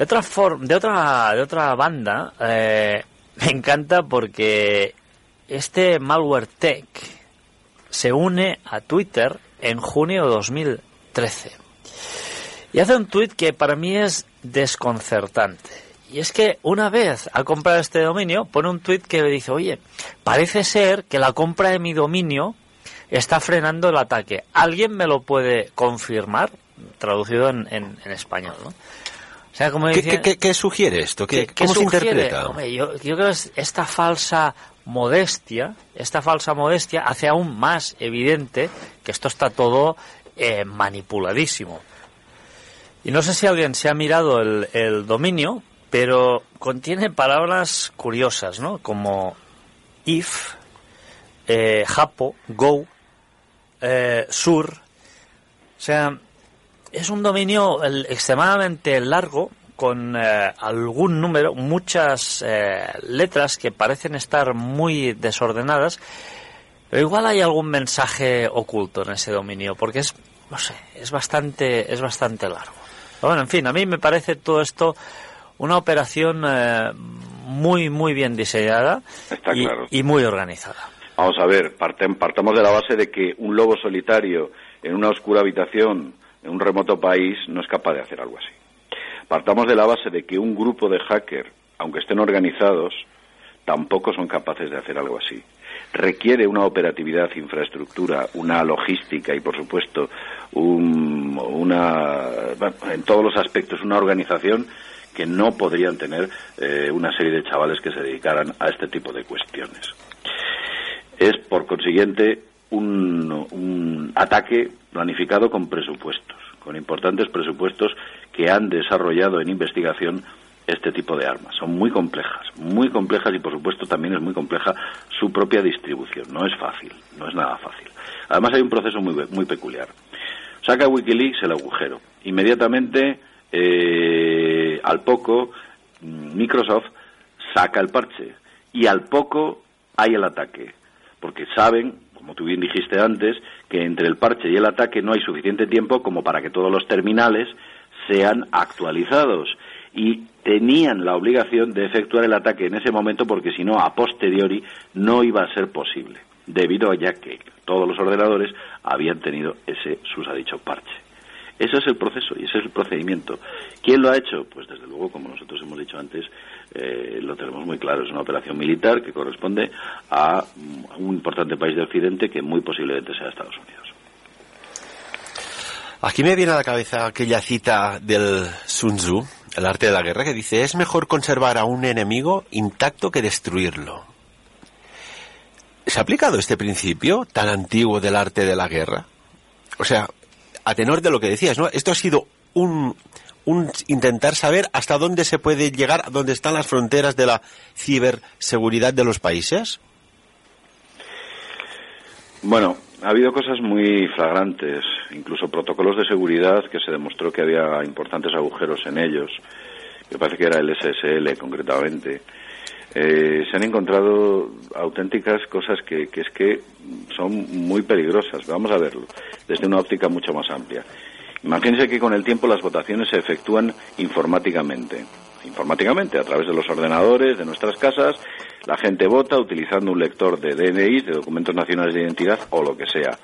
Speaker 2: De otra forma, de otra, de otra banda, eh, me encanta porque este malware tech se une a Twitter en junio de 2013 y hace un tweet que para mí es desconcertante. Y es que una vez ha comprado este dominio, pone un tweet que dice, oye, parece ser que la compra de mi dominio está frenando el ataque. ¿Alguien me lo puede confirmar? Traducido en, en- en español, ¿no? O sea, como
Speaker 1: ¿Qué,
Speaker 2: dice-
Speaker 1: qué- qué- qué sugiere esto? ¿Qué,
Speaker 2: ¿Qué
Speaker 1: ¿Cómo se interpreta?
Speaker 2: Hombre, yo, yo creo que es- esta falsa modestia, esta falsa modestia hace aún más evidente que esto está todo eh, manipuladísimo. Y no sé si alguien se ha mirado el, el dominio, pero contiene palabras curiosas, ¿no? Como if, eh, japo, go, eh, sur. O sea, es un dominio extremadamente largo con eh, algún número, muchas eh, letras que parecen estar muy desordenadas, pero igual hay algún mensaje oculto en ese dominio, porque es, no sé, es bastante, es bastante largo. Pero bueno, en fin, a mí me parece todo esto una operación eh, muy, muy bien diseñada y,
Speaker 3: claro.
Speaker 2: y muy organizada.
Speaker 3: Vamos a ver, partem- partamos de la base de que un lobo solitario en una oscura habitación en un remoto país no es capaz de hacer algo así. Partamos de la base de que un grupo de hackers, aunque estén organizados, tampoco son capaces de hacer algo así. Requiere una operatividad, infraestructura, una logística y, por supuesto, un- una, en todos los aspectos, una organización que no podrían tener eh, una serie de chavales que se dedicaran a este tipo de cuestiones es por consiguiente un, un ataque planificado con presupuestos, con importantes presupuestos que han desarrollado en investigación este tipo de armas. Son muy complejas, muy complejas y por supuesto también es muy compleja su propia distribución. No es fácil, no es nada fácil. Además hay un proceso muy, peculiar. Saca Wikileaks el agujero. Inmediatamente, eh, al poco, mm, Microsoft saca el parche. Y al poco hay el ataque. Porque saben, como tú bien dijiste antes, que entre el parche y el ataque no hay suficiente tiempo como para que todos los terminales sean actualizados. Y tenían la obligación de efectuar el ataque en ese momento porque si no, a posteriori, no iba a ser posible. Debido a ya que todos los ordenadores habían tenido ese susadicho parche. Ese es el proceso y ese es el procedimiento. ¿Quién lo ha hecho? Pues desde luego, como nosotros hemos dicho antes, eh, lo tenemos muy claro. Es una operación militar que corresponde a un importante país de Occidente que muy posiblemente sea Estados Unidos.
Speaker 1: Aquí me viene a la cabeza aquella cita del Sun Tzu, El arte de la guerra, que dice, es mejor conservar a un enemigo intacto que destruirlo. ¿Se ha aplicado este principio tan antiguo del arte de la guerra? O sea, a tenor de lo que decías, ¿no? Esto ha sido un, un intentar saber hasta dónde se puede llegar, dónde están las fronteras de la ciberseguridad de los países.
Speaker 3: Bueno, ha habido cosas muy flagrantes, incluso protocolos de seguridad que se demostró que había importantes agujeros en ellos. Me parece que era el SSL concretamente. Eh, se han encontrado auténticas cosas que, que, es que son muy peligrosas. Vamos a verlo desde una óptica mucho más amplia. Imagínense que con el tiempo las votaciones se efectúan informáticamente. Informáticamente, a través de los ordenadores de nuestras casas, la gente vota utilizando un lector de DNI, de documentos nacionales de identidad o lo que sea.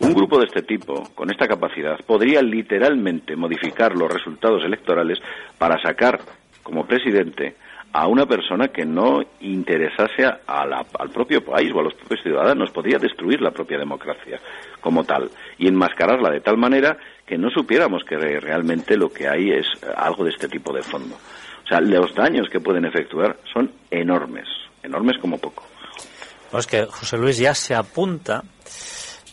Speaker 3: Un grupo de este tipo, con esta capacidad, podría literalmente modificar los resultados electorales para sacar como presidente a una persona que no interesase a la, al propio país o a los propios ciudadanos, podría destruir la propia democracia como tal y enmascararla de tal manera que no supiéramos que realmente lo que hay es algo de este tipo de fondo. O sea, los daños que pueden efectuar son enormes, enormes como poco.
Speaker 2: No, es que José Luis ya se apunta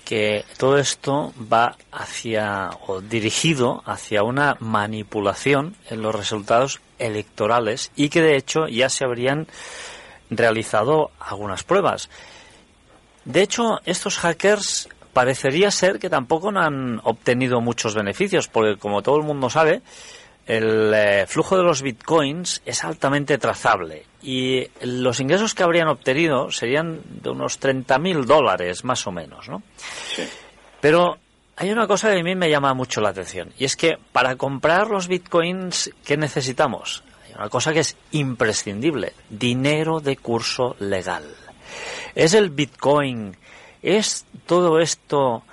Speaker 2: que todo esto va hacia o dirigido hacia una manipulación en los resultados electorales y que de hecho ya se habrían realizado algunas pruebas. De hecho, estos hackers parecería ser que tampoco han obtenido muchos beneficios, porque como todo el mundo sabe, el eh, flujo de los bitcoins es altamente trazable y los ingresos que habrían obtenido serían de unos 30.000 dólares más o menos, ¿no? Pero hay una cosa que a mí me llama mucho la atención y es que para comprar los bitcoins, ¿qué necesitamos? Hay una cosa que es imprescindible, dinero de curso legal. ¿Es el bitcoin, es todo esto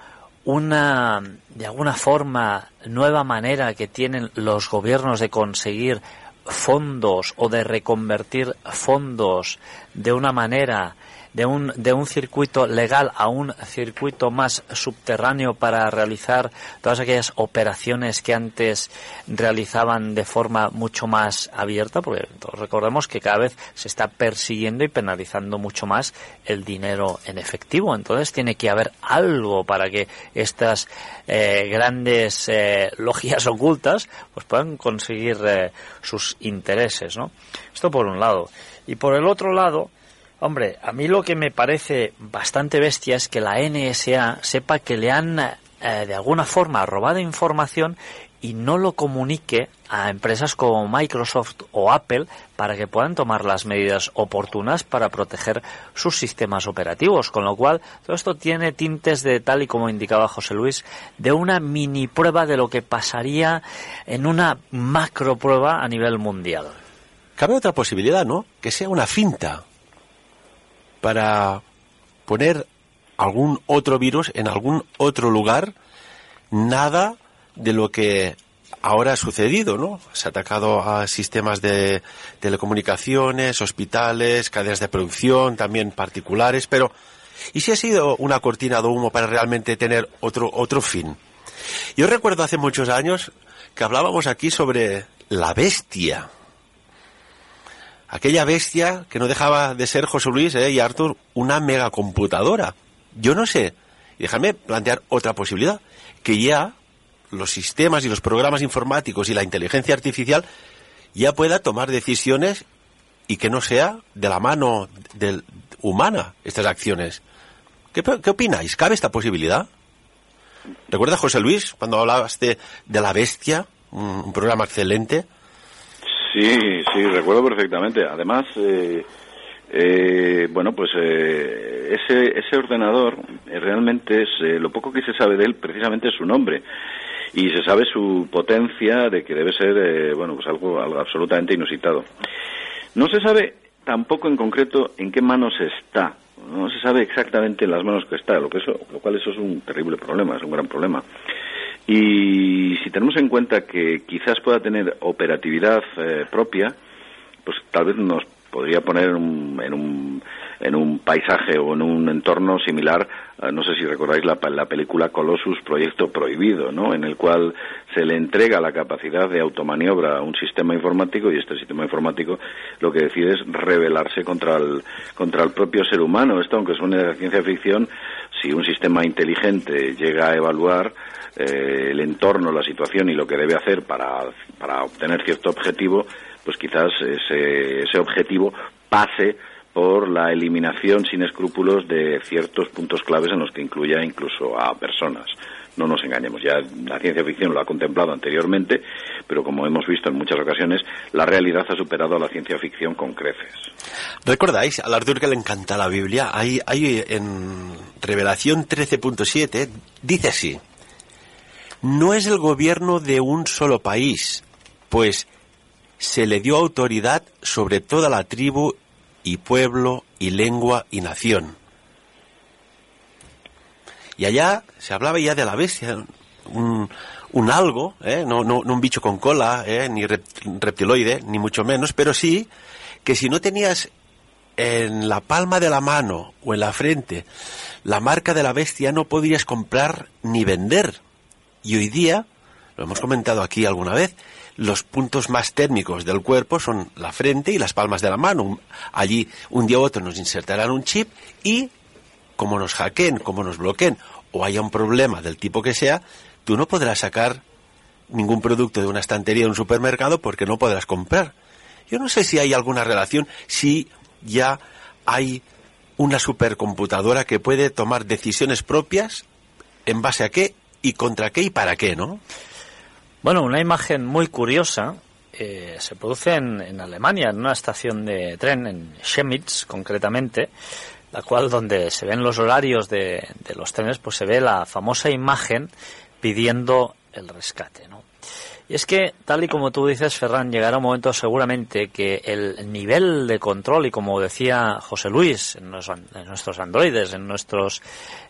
Speaker 2: una, de alguna forma, nueva manera que tienen los gobiernos de conseguir fondos o de reconvertir fondos de una manera de un, de un circuito legal a un circuito más subterráneo para realizar todas aquellas operaciones que antes realizaban de forma mucho más abierta, porque recordemos que cada vez se está persiguiendo y penalizando mucho más el dinero en efectivo. Entonces tiene que haber algo para que estas eh, grandes eh, logias ocultas pues puedan conseguir eh, sus intereses, ¿no? Esto por un lado. Y por el otro lado, Hombre, a mí lo que me parece bastante bestia es que la NSA sepa que le han eh, de alguna forma robado información y no lo comunique a empresas como Microsoft o Apple para que puedan tomar las medidas oportunas para proteger sus sistemas operativos. Con lo cual, todo esto tiene tintes de, tal y como indicaba José Luis, de una mini prueba de lo que pasaría en una macro prueba a nivel mundial.
Speaker 1: Cabe otra posibilidad, ¿no? Que sea una finta para poner algún otro virus en algún otro lugar, nada de lo que ahora ha sucedido, ¿no? Se ha atacado a sistemas de telecomunicaciones, hospitales, cadenas de producción, también particulares, pero ¿y si ha sido una cortina de humo para realmente tener otro, otro fin? Yo recuerdo hace muchos años que hablábamos aquí sobre la bestia, aquella bestia que no dejaba de ser José Luis eh, y Arthur una megacomputadora. Yo no sé, déjame plantear otra posibilidad, que ya los sistemas y los programas informáticos y la inteligencia artificial ya pueda tomar decisiones y que no sea de la mano del, humana estas acciones. ¿Qué, ¿Qué, opináis? ¿Cabe esta posibilidad? ¿Recuerda José Luis cuando hablabas de, la bestia? Un programa excelente.
Speaker 3: Sí, sí, recuerdo perfectamente. Además, eh, eh, bueno, pues eh, ese, ese ordenador eh, realmente es eh, lo poco que se sabe de él, precisamente es su nombre. Y se sabe su potencia de que debe ser, bueno, pues algo, algo absolutamente inusitado. No se sabe tampoco en concreto en qué manos está. No se sabe exactamente en las manos que está, lo, que eso, lo cual eso es un terrible problema, es un gran problema. Y si tenemos en cuenta que quizás pueda tener operatividad eh, propia, pues tal vez nos podría poner en un, en un, en un paisaje o en un entorno similar, eh, no sé si recordáis la, la película Colossus, Proyecto Prohibido, ¿no? en el cual se le entrega la capacidad de automaniobra a un sistema informático y este sistema informático lo que decide es rebelarse contra el, contra el propio ser humano. Esto, aunque suene de ciencia ficción, si un sistema inteligente llega a evaluar eh, el entorno, la situación y lo que debe hacer para, para obtener cierto objetivo, pues quizás ese, ese objetivo pase por la eliminación sin escrúpulos de ciertos puntos claves en los que incluya incluso a personas. No nos engañemos, ya la ciencia ficción lo ha contemplado anteriormente, pero como hemos visto en muchas ocasiones, la realidad ha superado a la ciencia ficción con creces.
Speaker 1: ¿Recordáis? Al Artur que le encanta la Biblia, hay, hay en Revelación 13.7, dice así, no es el gobierno de un solo país, pues se le dio autoridad sobre toda la tribu y pueblo y lengua y nación. Y allá se hablaba ya de la bestia, un, algo, ¿eh? no, no, no un bicho con cola, ¿eh? ni reptiloide, ni mucho menos, pero sí que si no tenías en la palma de la mano o en la frente la marca de la bestia no podías comprar ni vender. Y hoy día, lo hemos comentado aquí alguna vez, los puntos más térmicos del cuerpo son la frente y las palmas de la mano. Allí un día u otro nos insertarán un chip y como nos hackeen, como nos bloqueen o haya un problema del tipo que sea, tú no podrás sacar ningún producto de una estantería de un supermercado porque no podrás comprar. Yo no sé si hay alguna relación, si ya hay una supercomputadora que puede tomar decisiones propias en base a qué y contra qué y para qué, ¿no?
Speaker 2: Bueno, una imagen muy curiosa eh, se produce en, en, Alemania, en una estación de tren, en Chemitz concretamente, la cual donde se ven los horarios de, de los trenes, pues se ve la famosa imagen pidiendo el rescate, ¿no? Y es que, tal y como tú dices, Ferran, llegará un momento seguramente que el nivel de control, y como decía José Luis, en, en nuestros androides, en nuestros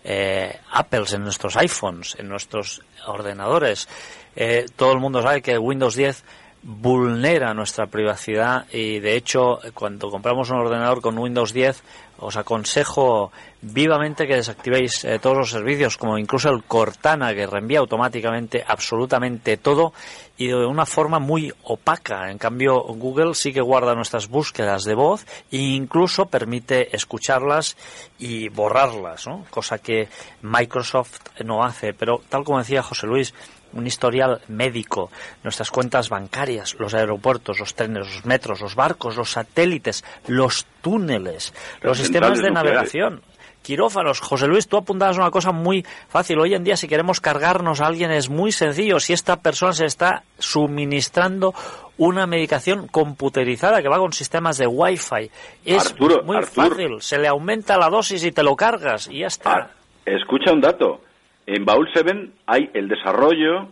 Speaker 2: eh, Apples, en nuestros iPhones, en nuestros ordenadores, eh, todo el mundo sabe que Windows 10 vulnera nuestra privacidad y de hecho cuando compramos un ordenador con Windows 10 os aconsejo vivamente que desactivéis eh, todos los servicios como incluso el Cortana que reenvía automáticamente absolutamente todo y de una forma muy opaca en cambio Google sí que guarda nuestras búsquedas de voz e incluso permite escucharlas y borrarlas ¿no? cosa que Microsoft no hace pero tal como decía José Luis un historial médico, nuestras cuentas bancarias, los aeropuertos, los trenes, los metros, los barcos, los satélites, los túneles, los, sistemas de navegación. Quirófanos. José Luis, tú apuntabas una cosa muy fácil. Hoy en día, si queremos cargarnos a alguien, es muy sencillo. Si esta persona se está suministrando una medicación computerizada que va con sistemas de Wi-Fi, es muy fácil. Se le aumenta la dosis y te lo cargas y ya está.
Speaker 3: Ah, escucha un dato en Baúl 7 hay el desarrollo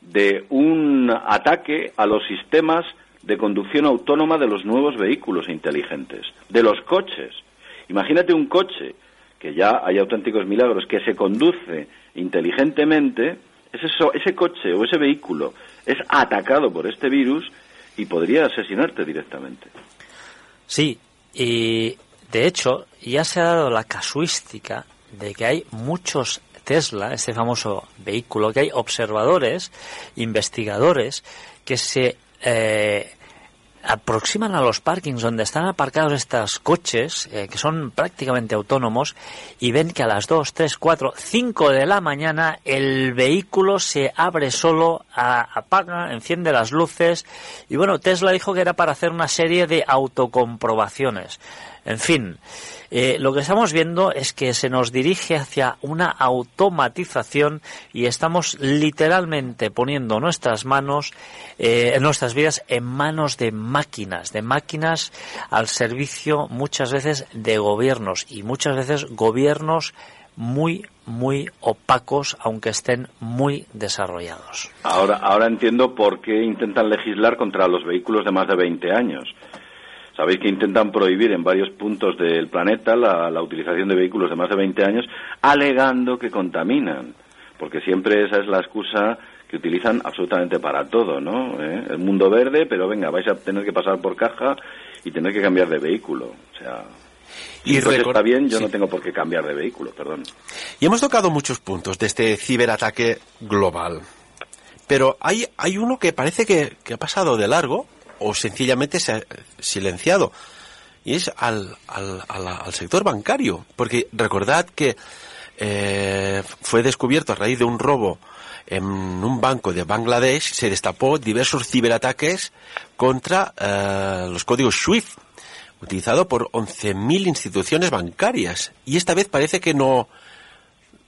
Speaker 3: de un ataque a los sistemas de conducción autónoma de los nuevos vehículos inteligentes, de los coches. Imagínate un coche que ya hay auténticos milagros, que se conduce inteligentemente, ese, ese coche o ese vehículo es atacado por este virus y podría asesinarte directamente.
Speaker 2: Sí, y de hecho ya se ha dado la casuística de que hay muchos Tesla, este famoso vehículo, que hay observadores, investigadores, que se eh, aproximan a los parkings donde están aparcados estos coches, eh, que son prácticamente autónomos, y ven que a las 2, 3, 4, 5 de la mañana el vehículo se abre solo, apaga, enciende las luces, y bueno, Tesla dijo que era para hacer una serie de autocomprobaciones. En fin, eh, lo que estamos viendo es que se nos dirige hacia una automatización y estamos literalmente poniendo nuestras manos, eh, nuestras vidas en manos de máquinas, de máquinas al servicio muchas veces de gobiernos y muchas veces gobiernos muy muy opacos aunque estén muy desarrollados.
Speaker 3: Ahora ahora entiendo por qué intentan legislar contra los vehículos de más de 20 años Sabéis que intentan prohibir en varios puntos del planeta la, utilización de vehículos de más de 20 años, alegando que contaminan, porque siempre esa es la excusa que utilizan absolutamente para todo, ¿no? ¿Eh? El mundo verde, pero venga, vais a tener que pasar por caja y tener que cambiar de vehículo. O sea,
Speaker 1: Y
Speaker 3: y está bien, yo
Speaker 1: sí.
Speaker 3: no tengo por qué cambiar de vehículo, perdón.
Speaker 1: Y hemos tocado muchos puntos de este ciberataque global. Pero hay, hay uno que parece que, que ha pasado de largo o sencillamente se ha silenciado. Y es al, al, al- al sector bancario. Porque recordad que eh, fue descubierto a raíz de un robo en un banco de Bangladesh, se destapó diversos ciberataques contra eh, los códigos SWIFT, utilizado por 11.000 instituciones bancarias. Y esta vez parece que no,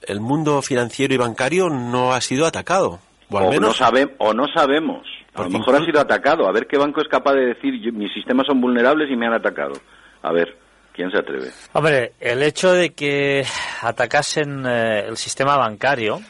Speaker 1: el mundo financiero y bancario no ha sido atacado. O al
Speaker 3: O,
Speaker 1: menos
Speaker 3: no sabe- o no sabemos. A lo mejor ha sido atacado. A ver qué banco es capaz de decir, "Yo- mis sistemas son vulnerables y me han atacado. A ver, ¿quién se atreve?
Speaker 2: Hombre, el hecho de que atacasen eh, el sistema bancario,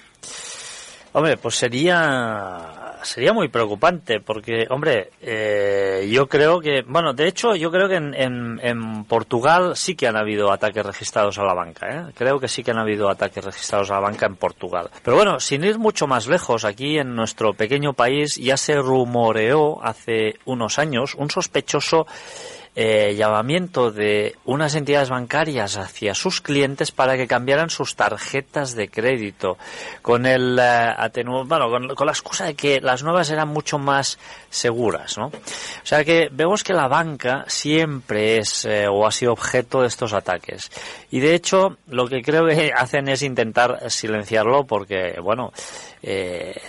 Speaker 2: hombre, pues sería sería muy preocupante porque, hombre, eh, yo creo que, bueno, de hecho, yo creo que en, en- en Portugal sí que han habido ataques registrados a la banca, ¿eh? Creo que sí que han habido ataques registrados a la banca en Portugal. Pero bueno, sin ir mucho más lejos, aquí en nuestro pequeño país ya se rumoreó hace unos años un sospechoso eh, llamamiento de unas entidades bancarias hacia sus clientes para que cambiaran sus tarjetas de crédito. Con el eh, bueno con, la excusa de que las nuevas eran mucho más seguras no o sea que vemos que la banca siempre es eh, o ha sido objeto de estos ataques. Y de hecho lo que creo que hacen es intentar silenciarlo porque bueno eh,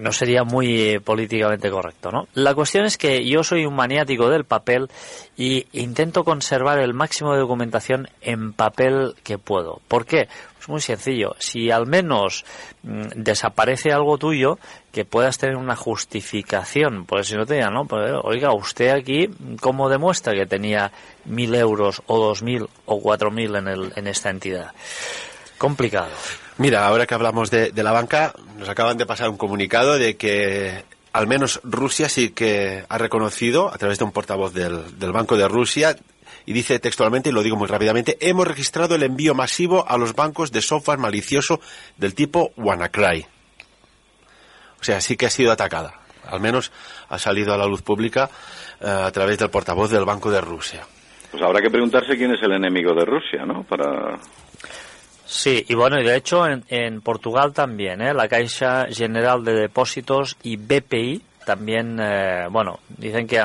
Speaker 2: no sería muy eh, políticamente correcto, ¿no? La cuestión es que yo soy un maniático del papel y intento conservar el máximo de documentación en papel que puedo. ¿Por qué? Pues muy sencillo. Si al menos mm, desaparece algo tuyo, que puedas tener una justificación, pues si no te digan, no, pues, eh, oiga, usted aquí, ¿cómo demuestra que tenía mil euros o dos mil o cuatro mil en, el, en esta entidad? Complicado.
Speaker 1: Mira, ahora que hablamos de, de la banca, nos acaban de pasar un comunicado de que al menos Rusia sí que ha reconocido, a través de un portavoz del, del Banco de Rusia, y dice textualmente, y lo digo muy rápidamente, hemos registrado el envío masivo a los bancos de software malicioso del tipo WannaCry. O sea, sí que ha sido atacada. Al menos ha salido a la luz pública eh, a través del portavoz del Banco de Rusia.
Speaker 3: Pues habrá que preguntarse quién es el enemigo de Rusia, ¿no? Para...
Speaker 2: Sí, y bueno, y de hecho en, en Portugal también, ¿eh? la Caixa General de Depósitos y BPI también, eh, bueno, dicen que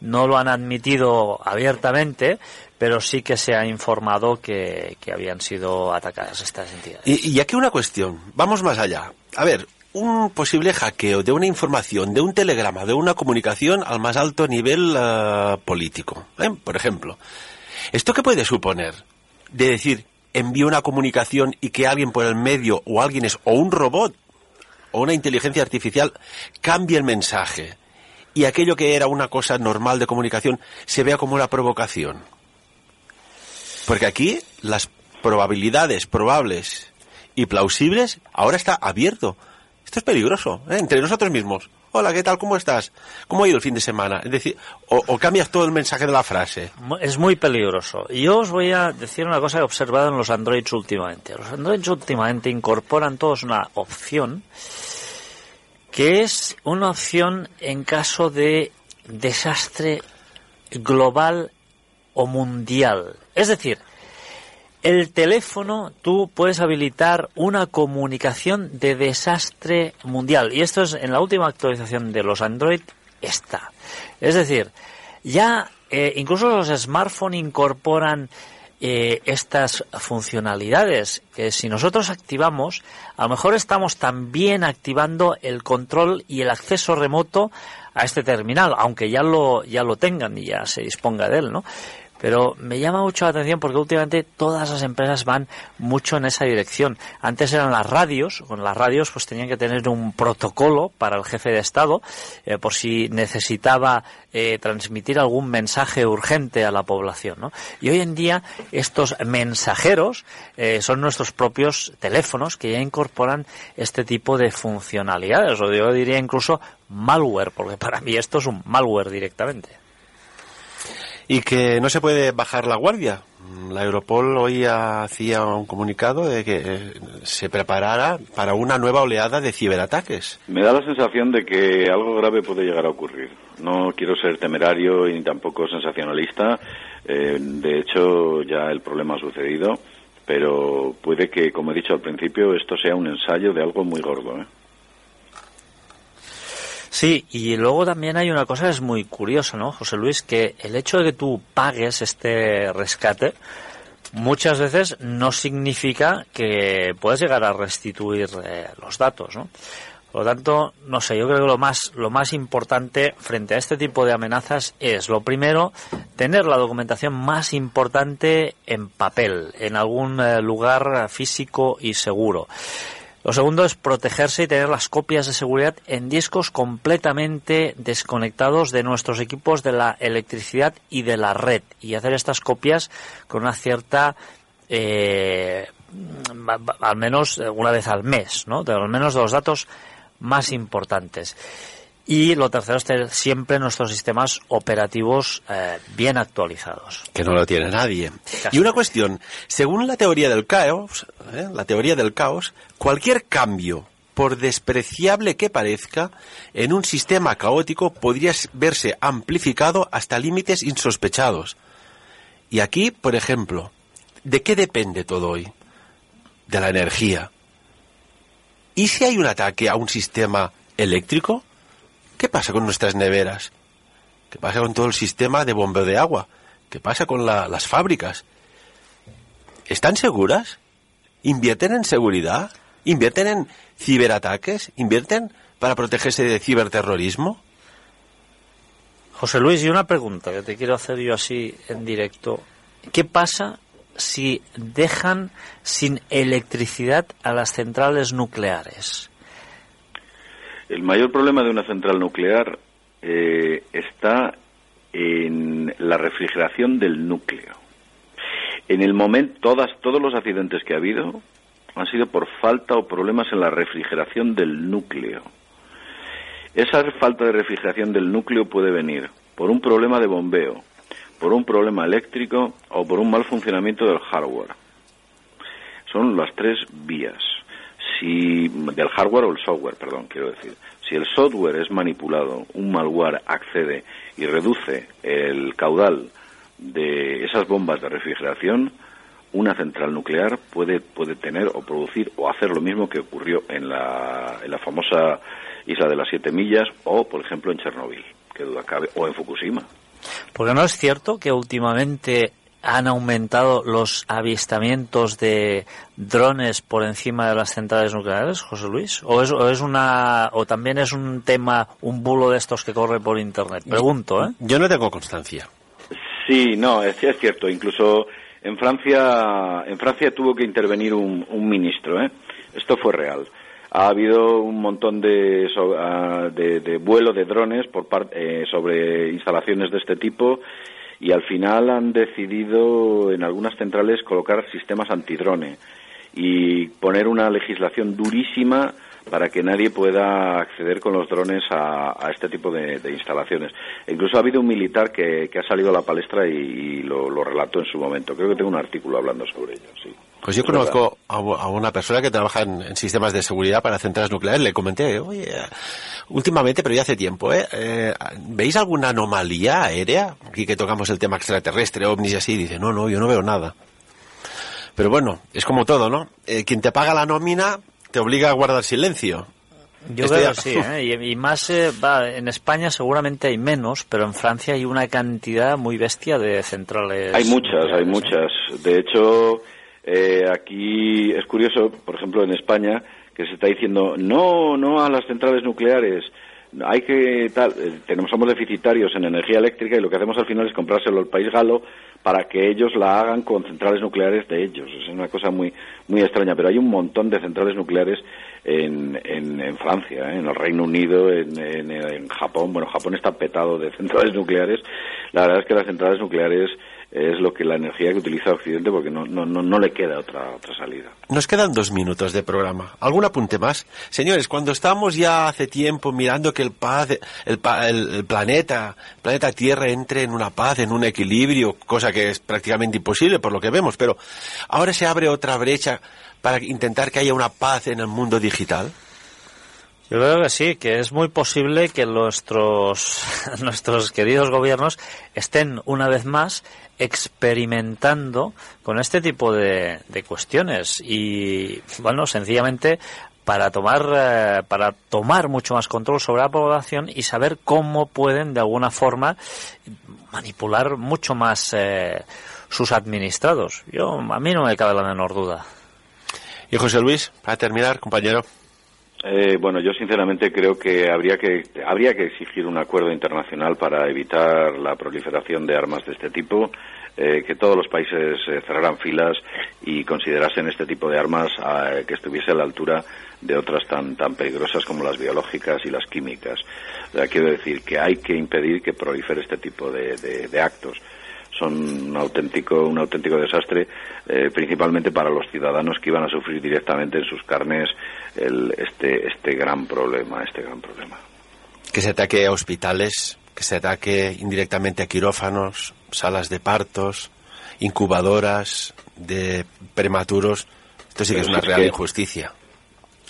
Speaker 2: no lo han admitido abiertamente, pero sí que se ha informado que, que habían sido atacadas estas entidades.
Speaker 1: Y, aquí una cuestión, vamos más allá. A ver, un posible hackeo de una información, de un telegrama, de una comunicación al más alto nivel eh, político. ¿eh? Por ejemplo, ¿esto qué puede suponer? De decir, envío una comunicación y que alguien por el medio, o alguien es, o un robot, o una inteligencia artificial, cambie el mensaje. Y aquello que era una cosa normal de comunicación se vea como una provocación. Porque aquí las probabilidades probables y plausibles ahora está abierto. Esto es peligroso, ¿eh? entre nosotros mismos. Hola, ¿qué tal? ¿Cómo estás? ¿Cómo ha ido el fin de semana? Es decir, o, o cambias todo el mensaje de la frase.
Speaker 2: Es muy peligroso. Yo os voy a decir una cosa que he observado en los Androids últimamente. Los Androids últimamente incorporan todos una opción que es una opción en caso de desastre global o mundial. Es decir, el teléfono tú puedes habilitar una comunicación de desastre mundial. Y esto es en la última actualización de los Android está. Es decir, ya eh, incluso los smartphones incorporan eh, estas funcionalidades que si nosotros activamos, a lo mejor estamos también activando el control y el acceso remoto a este terminal, aunque ya lo, ya lo tengan y ya se disponga de él, ¿no? Pero me llama mucho la atención porque últimamente todas las empresas van mucho en esa dirección. Antes eran las radios, con las radios pues tenían que tener un protocolo para el jefe de Estado eh, por si necesitaba eh, transmitir algún mensaje urgente a la población. ¿no? Y hoy en día estos mensajeros eh, son nuestros propios teléfonos que ya incorporan este tipo de funcionalidades, o yo diría incluso malware, porque para mí esto es un malware directamente.
Speaker 1: Y que no se puede bajar la guardia. La Europol hoy hacía un comunicado de que eh, se preparara para una nueva oleada de ciberataques.
Speaker 3: Me da la sensación de que algo grave puede llegar a ocurrir. No quiero ser temerario ni tampoco sensacionalista. Eh, de hecho, ya el problema ha sucedido, pero puede que, como he dicho al principio, esto sea un ensayo de algo muy gordo. ¿eh?
Speaker 2: Sí, y luego también hay una cosa que es muy curiosa, ¿no, José Luis? Que el hecho de que tú pagues este rescate muchas veces no significa que puedas llegar a restituir eh, los datos, ¿no? Por lo tanto, no sé, yo creo que lo más, lo más importante frente a este tipo de amenazas es, lo primero, tener la documentación más importante en papel, en algún eh, lugar físico y seguro. Lo segundo es protegerse y tener las copias de seguridad en discos completamente desconectados de nuestros equipos de la electricidad y de la red y hacer estas copias con una cierta eh, al menos una vez al mes, ¿no? De al menos de los datos más importantes. Y lo tercero es tener siempre nuestros sistemas operativos eh, bien actualizados.
Speaker 1: Que no lo tiene nadie. Y una cuestión, según la teoría del caos, ¿eh? la teoría del caos, cualquier cambio, por despreciable que parezca, en un sistema caótico podría verse amplificado hasta límites insospechados. Y aquí, por ejemplo, ¿de qué depende todo hoy? De la energía. ¿Y si hay un ataque a un sistema eléctrico? ¿Qué pasa con nuestras neveras? ¿Qué pasa con todo el sistema de bombeo de agua? ¿Qué pasa con las fábricas? ¿Están seguras? ¿Invierten en seguridad? ¿Invierten en ciberataques? ¿Invierten para protegerse de ciberterrorismo?
Speaker 2: José Luis, y una pregunta que te quiero hacer yo así en directo. ¿Qué pasa si dejan sin electricidad a las centrales nucleares?
Speaker 3: El mayor problema de una central nuclear eh, está en la refrigeración del núcleo. En el momento, todas, todos los accidentes que ha habido han sido por falta o problemas en la refrigeración del núcleo. Esa falta de refrigeración del núcleo puede venir por un problema de bombeo, por un problema eléctrico o por un mal funcionamiento del hardware. Son las tres vías si del hardware o el software, perdón, quiero decir. Si el software es manipulado, un malware accede y reduce el caudal de esas bombas de refrigeración, una central nuclear puede, puede tener o producir o hacer lo mismo que ocurrió en la, en la famosa isla de las siete millas o, por ejemplo, en Chernóbil, que duda cabe, o en Fukushima.
Speaker 2: Porque no es cierto que últimamente han aumentado los avistamientos de drones por encima de las centrales nucleares, José Luis? ¿O es, o es una o también es un tema, un bulo de estos que corre por internet? Pregunto, ¿eh?
Speaker 1: Yo no tengo constancia.
Speaker 3: Sí, no, es, es cierto. Incluso en Francia, en Francia tuvo que intervenir un, un ministro, ¿eh? Esto fue real. Ha habido un montón de, ah, de, de vuelo de drones por par- eh, sobre instalaciones de este tipo y al final han decidido en algunas centrales colocar sistemas antidrone y poner una legislación durísima para que nadie pueda acceder con los drones a, este tipo de, instalaciones. E incluso ha habido un militar que, que ha salido a la palestra y, y lo, lo relató en su momento. Creo que tengo un artículo hablando sobre ello, sí.
Speaker 1: Pues yo conozco a, una persona que trabaja en, en sistemas de seguridad para centrales nucleares. Le comenté, oye, últimamente, pero ya hace tiempo, ¿eh? Eh, ¿veis alguna anomalía aérea? Aquí que tocamos el tema extraterrestre, ovnis y así. Dice, no, no, yo no veo nada. Pero bueno, es como todo, ¿no? Eh, quien te paga la nómina te obliga a guardar silencio.
Speaker 2: Yo
Speaker 1: Esto
Speaker 2: creo que sí, ¿eh? y, y más eh, va, en España seguramente hay menos, pero en Francia hay una cantidad muy bestia de centrales.
Speaker 3: Hay muchas, hay
Speaker 2: ¿eh?
Speaker 3: muchas. De hecho, eh, aquí es curioso, por ejemplo, en España, que se está diciendo no, no a las centrales nucleares. Hay que tal, eh, tenemos somos deficitarios en energía eléctrica y lo que hacemos al final es comprárselo al país galo para que ellos la hagan con centrales nucleares de ellos. Es una cosa muy muy extraña, pero hay un montón de centrales nucleares en, en, en Francia, ¿eh? en el Reino Unido, en, en, en Japón. Bueno, Japón está petado de centrales nucleares. La verdad es que las centrales nucleares es lo que la energía que utiliza Occidente porque no, no, no, no le queda otra, otra salida.
Speaker 1: Nos quedan dos minutos de programa. ¿Algún apunte más? Señores, cuando estamos ya hace tiempo mirando que el, paz, el, el planeta, el planeta Tierra entre en una paz, en un equilibrio, cosa que es prácticamente imposible por lo que vemos, pero ahora se abre otra brecha para intentar que haya una paz en el mundo digital.
Speaker 2: Yo creo que sí, que es muy posible que nuestros, nuestros queridos gobiernos estén una vez más experimentando con este tipo de, de cuestiones y, bueno, sencillamente para tomar eh, para tomar mucho más control sobre la población y saber cómo pueden de alguna forma manipular mucho más eh, sus administrados. Yo a mí no me cabe la menor duda.
Speaker 1: Y José Luis, para terminar, compañero.
Speaker 3: Eh, bueno, yo sinceramente creo que habría que habría que exigir un acuerdo internacional para evitar la proliferación de armas de este tipo, eh, que todos los países eh, cerraran filas y considerasen este tipo de armas eh, que estuviese a la altura de otras tan tan peligrosas como las biológicas y las químicas. Quiero decir que hay que impedir que prolifere este tipo de actos son un auténtico un auténtico desastre eh, principalmente para los ciudadanos que iban a sufrir directamente en sus carnes el, este este gran problema este gran problema
Speaker 1: Que se ataque a hospitales, que se ataque indirectamente a quirófanos, salas de partos, incubadoras de prematuros. Esto sí que
Speaker 3: Pero
Speaker 1: es una
Speaker 3: es
Speaker 1: real injusticia.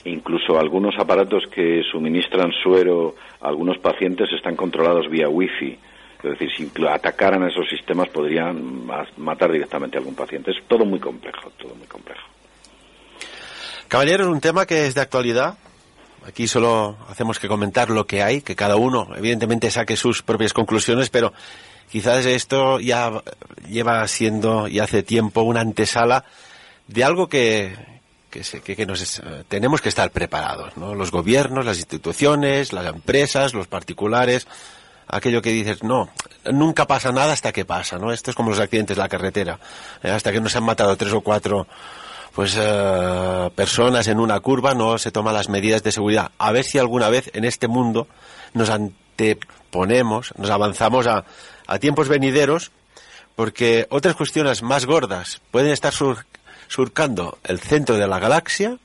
Speaker 3: incluso algunos aparatos que suministran suero a algunos pacientes están controlados vía wifi es decir, si atacaran a esos sistemas podrían ma- matar directamente a algún paciente. Es todo muy complejo, todo muy complejo.
Speaker 1: Caballeros, un tema que es de actualidad. Aquí solo hacemos que comentar lo que hay, que cada uno evidentemente saque sus propias conclusiones, pero quizás esto ya lleva siendo y hace tiempo una antesala de algo que, que, se- es- tenemos que estar preparados, ¿no? Los gobiernos, las instituciones, las empresas, los particulares, aquello que dices, no, nunca pasa nada hasta que pasa, ¿no? Esto es como los accidentes de la carretera, eh, hasta que nos han matado tres o cuatro pues eh, personas en una curva no se toman las medidas de seguridad. A ver si alguna vez en este mundo nos anteponemos, nos avanzamos a, a tiempos venideros, porque otras cuestiones más gordas pueden estar sur- surcando el centro de la galaxia,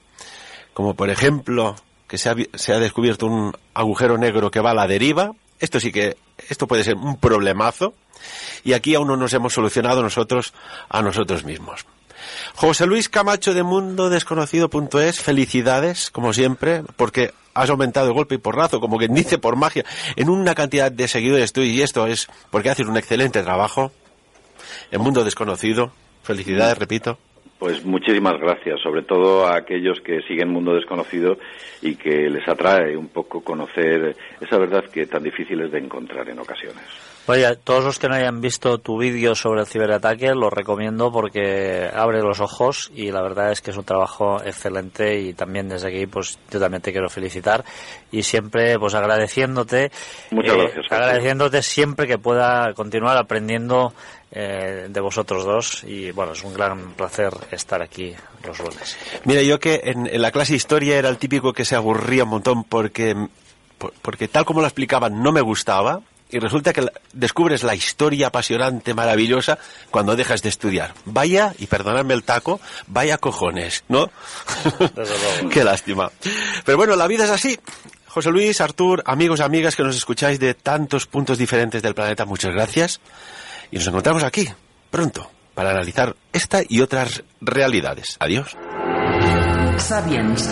Speaker 1: como por ejemplo que se ha, se ha descubierto un agujero negro que va a la deriva. Esto sí que, esto puede ser un problemazo. Y aquí aún no nos hemos solucionado nosotros a nosotros mismos. José Luis Camacho de Mundo Desconocido.es, felicidades, como siempre, porque has aumentado de golpe y porrazo, como quien dice por magia, en una cantidad de seguidores tú, y esto es porque haces un excelente trabajo en Mundo Desconocido. Felicidades, repito.
Speaker 3: Pues muchísimas gracias, sobre todo a aquellos que siguen Mundo Desconocido y que les atrae un poco conocer esa verdad que tan difícil es de encontrar en ocasiones.
Speaker 2: Oye, todos los que no hayan visto tu vídeo sobre el ciberataque, lo recomiendo porque abre los ojos y la verdad es que es un trabajo excelente y también desde aquí pues yo también te quiero felicitar y siempre pues agradeciéndote,
Speaker 3: Muchas
Speaker 2: eh,
Speaker 3: gracias,
Speaker 2: agradeciéndote siempre que pueda continuar aprendiendo eh, de vosotros dos y bueno, es un gran placer estar aquí los lunes.
Speaker 1: Mira, yo que en, en la clase de historia era el típico que se aburría un montón porque, por- porque tal como lo explicaban no me gustaba y resulta que descubres la historia apasionante, maravillosa, cuando dejas de estudiar. Vaya, y perdonadme el taco, vaya cojones, ¿no? Qué lástima. Pero bueno, la vida es así. José Luis, Artur, amigos y amigas que nos escucháis de tantos puntos diferentes del planeta, muchas gracias. Y nos encontramos aquí, pronto, para analizar esta y otras realidades. Adiós.
Speaker 11: Sapiens.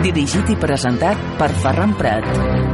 Speaker 11: Dirigit i presentat per Ferran Prat.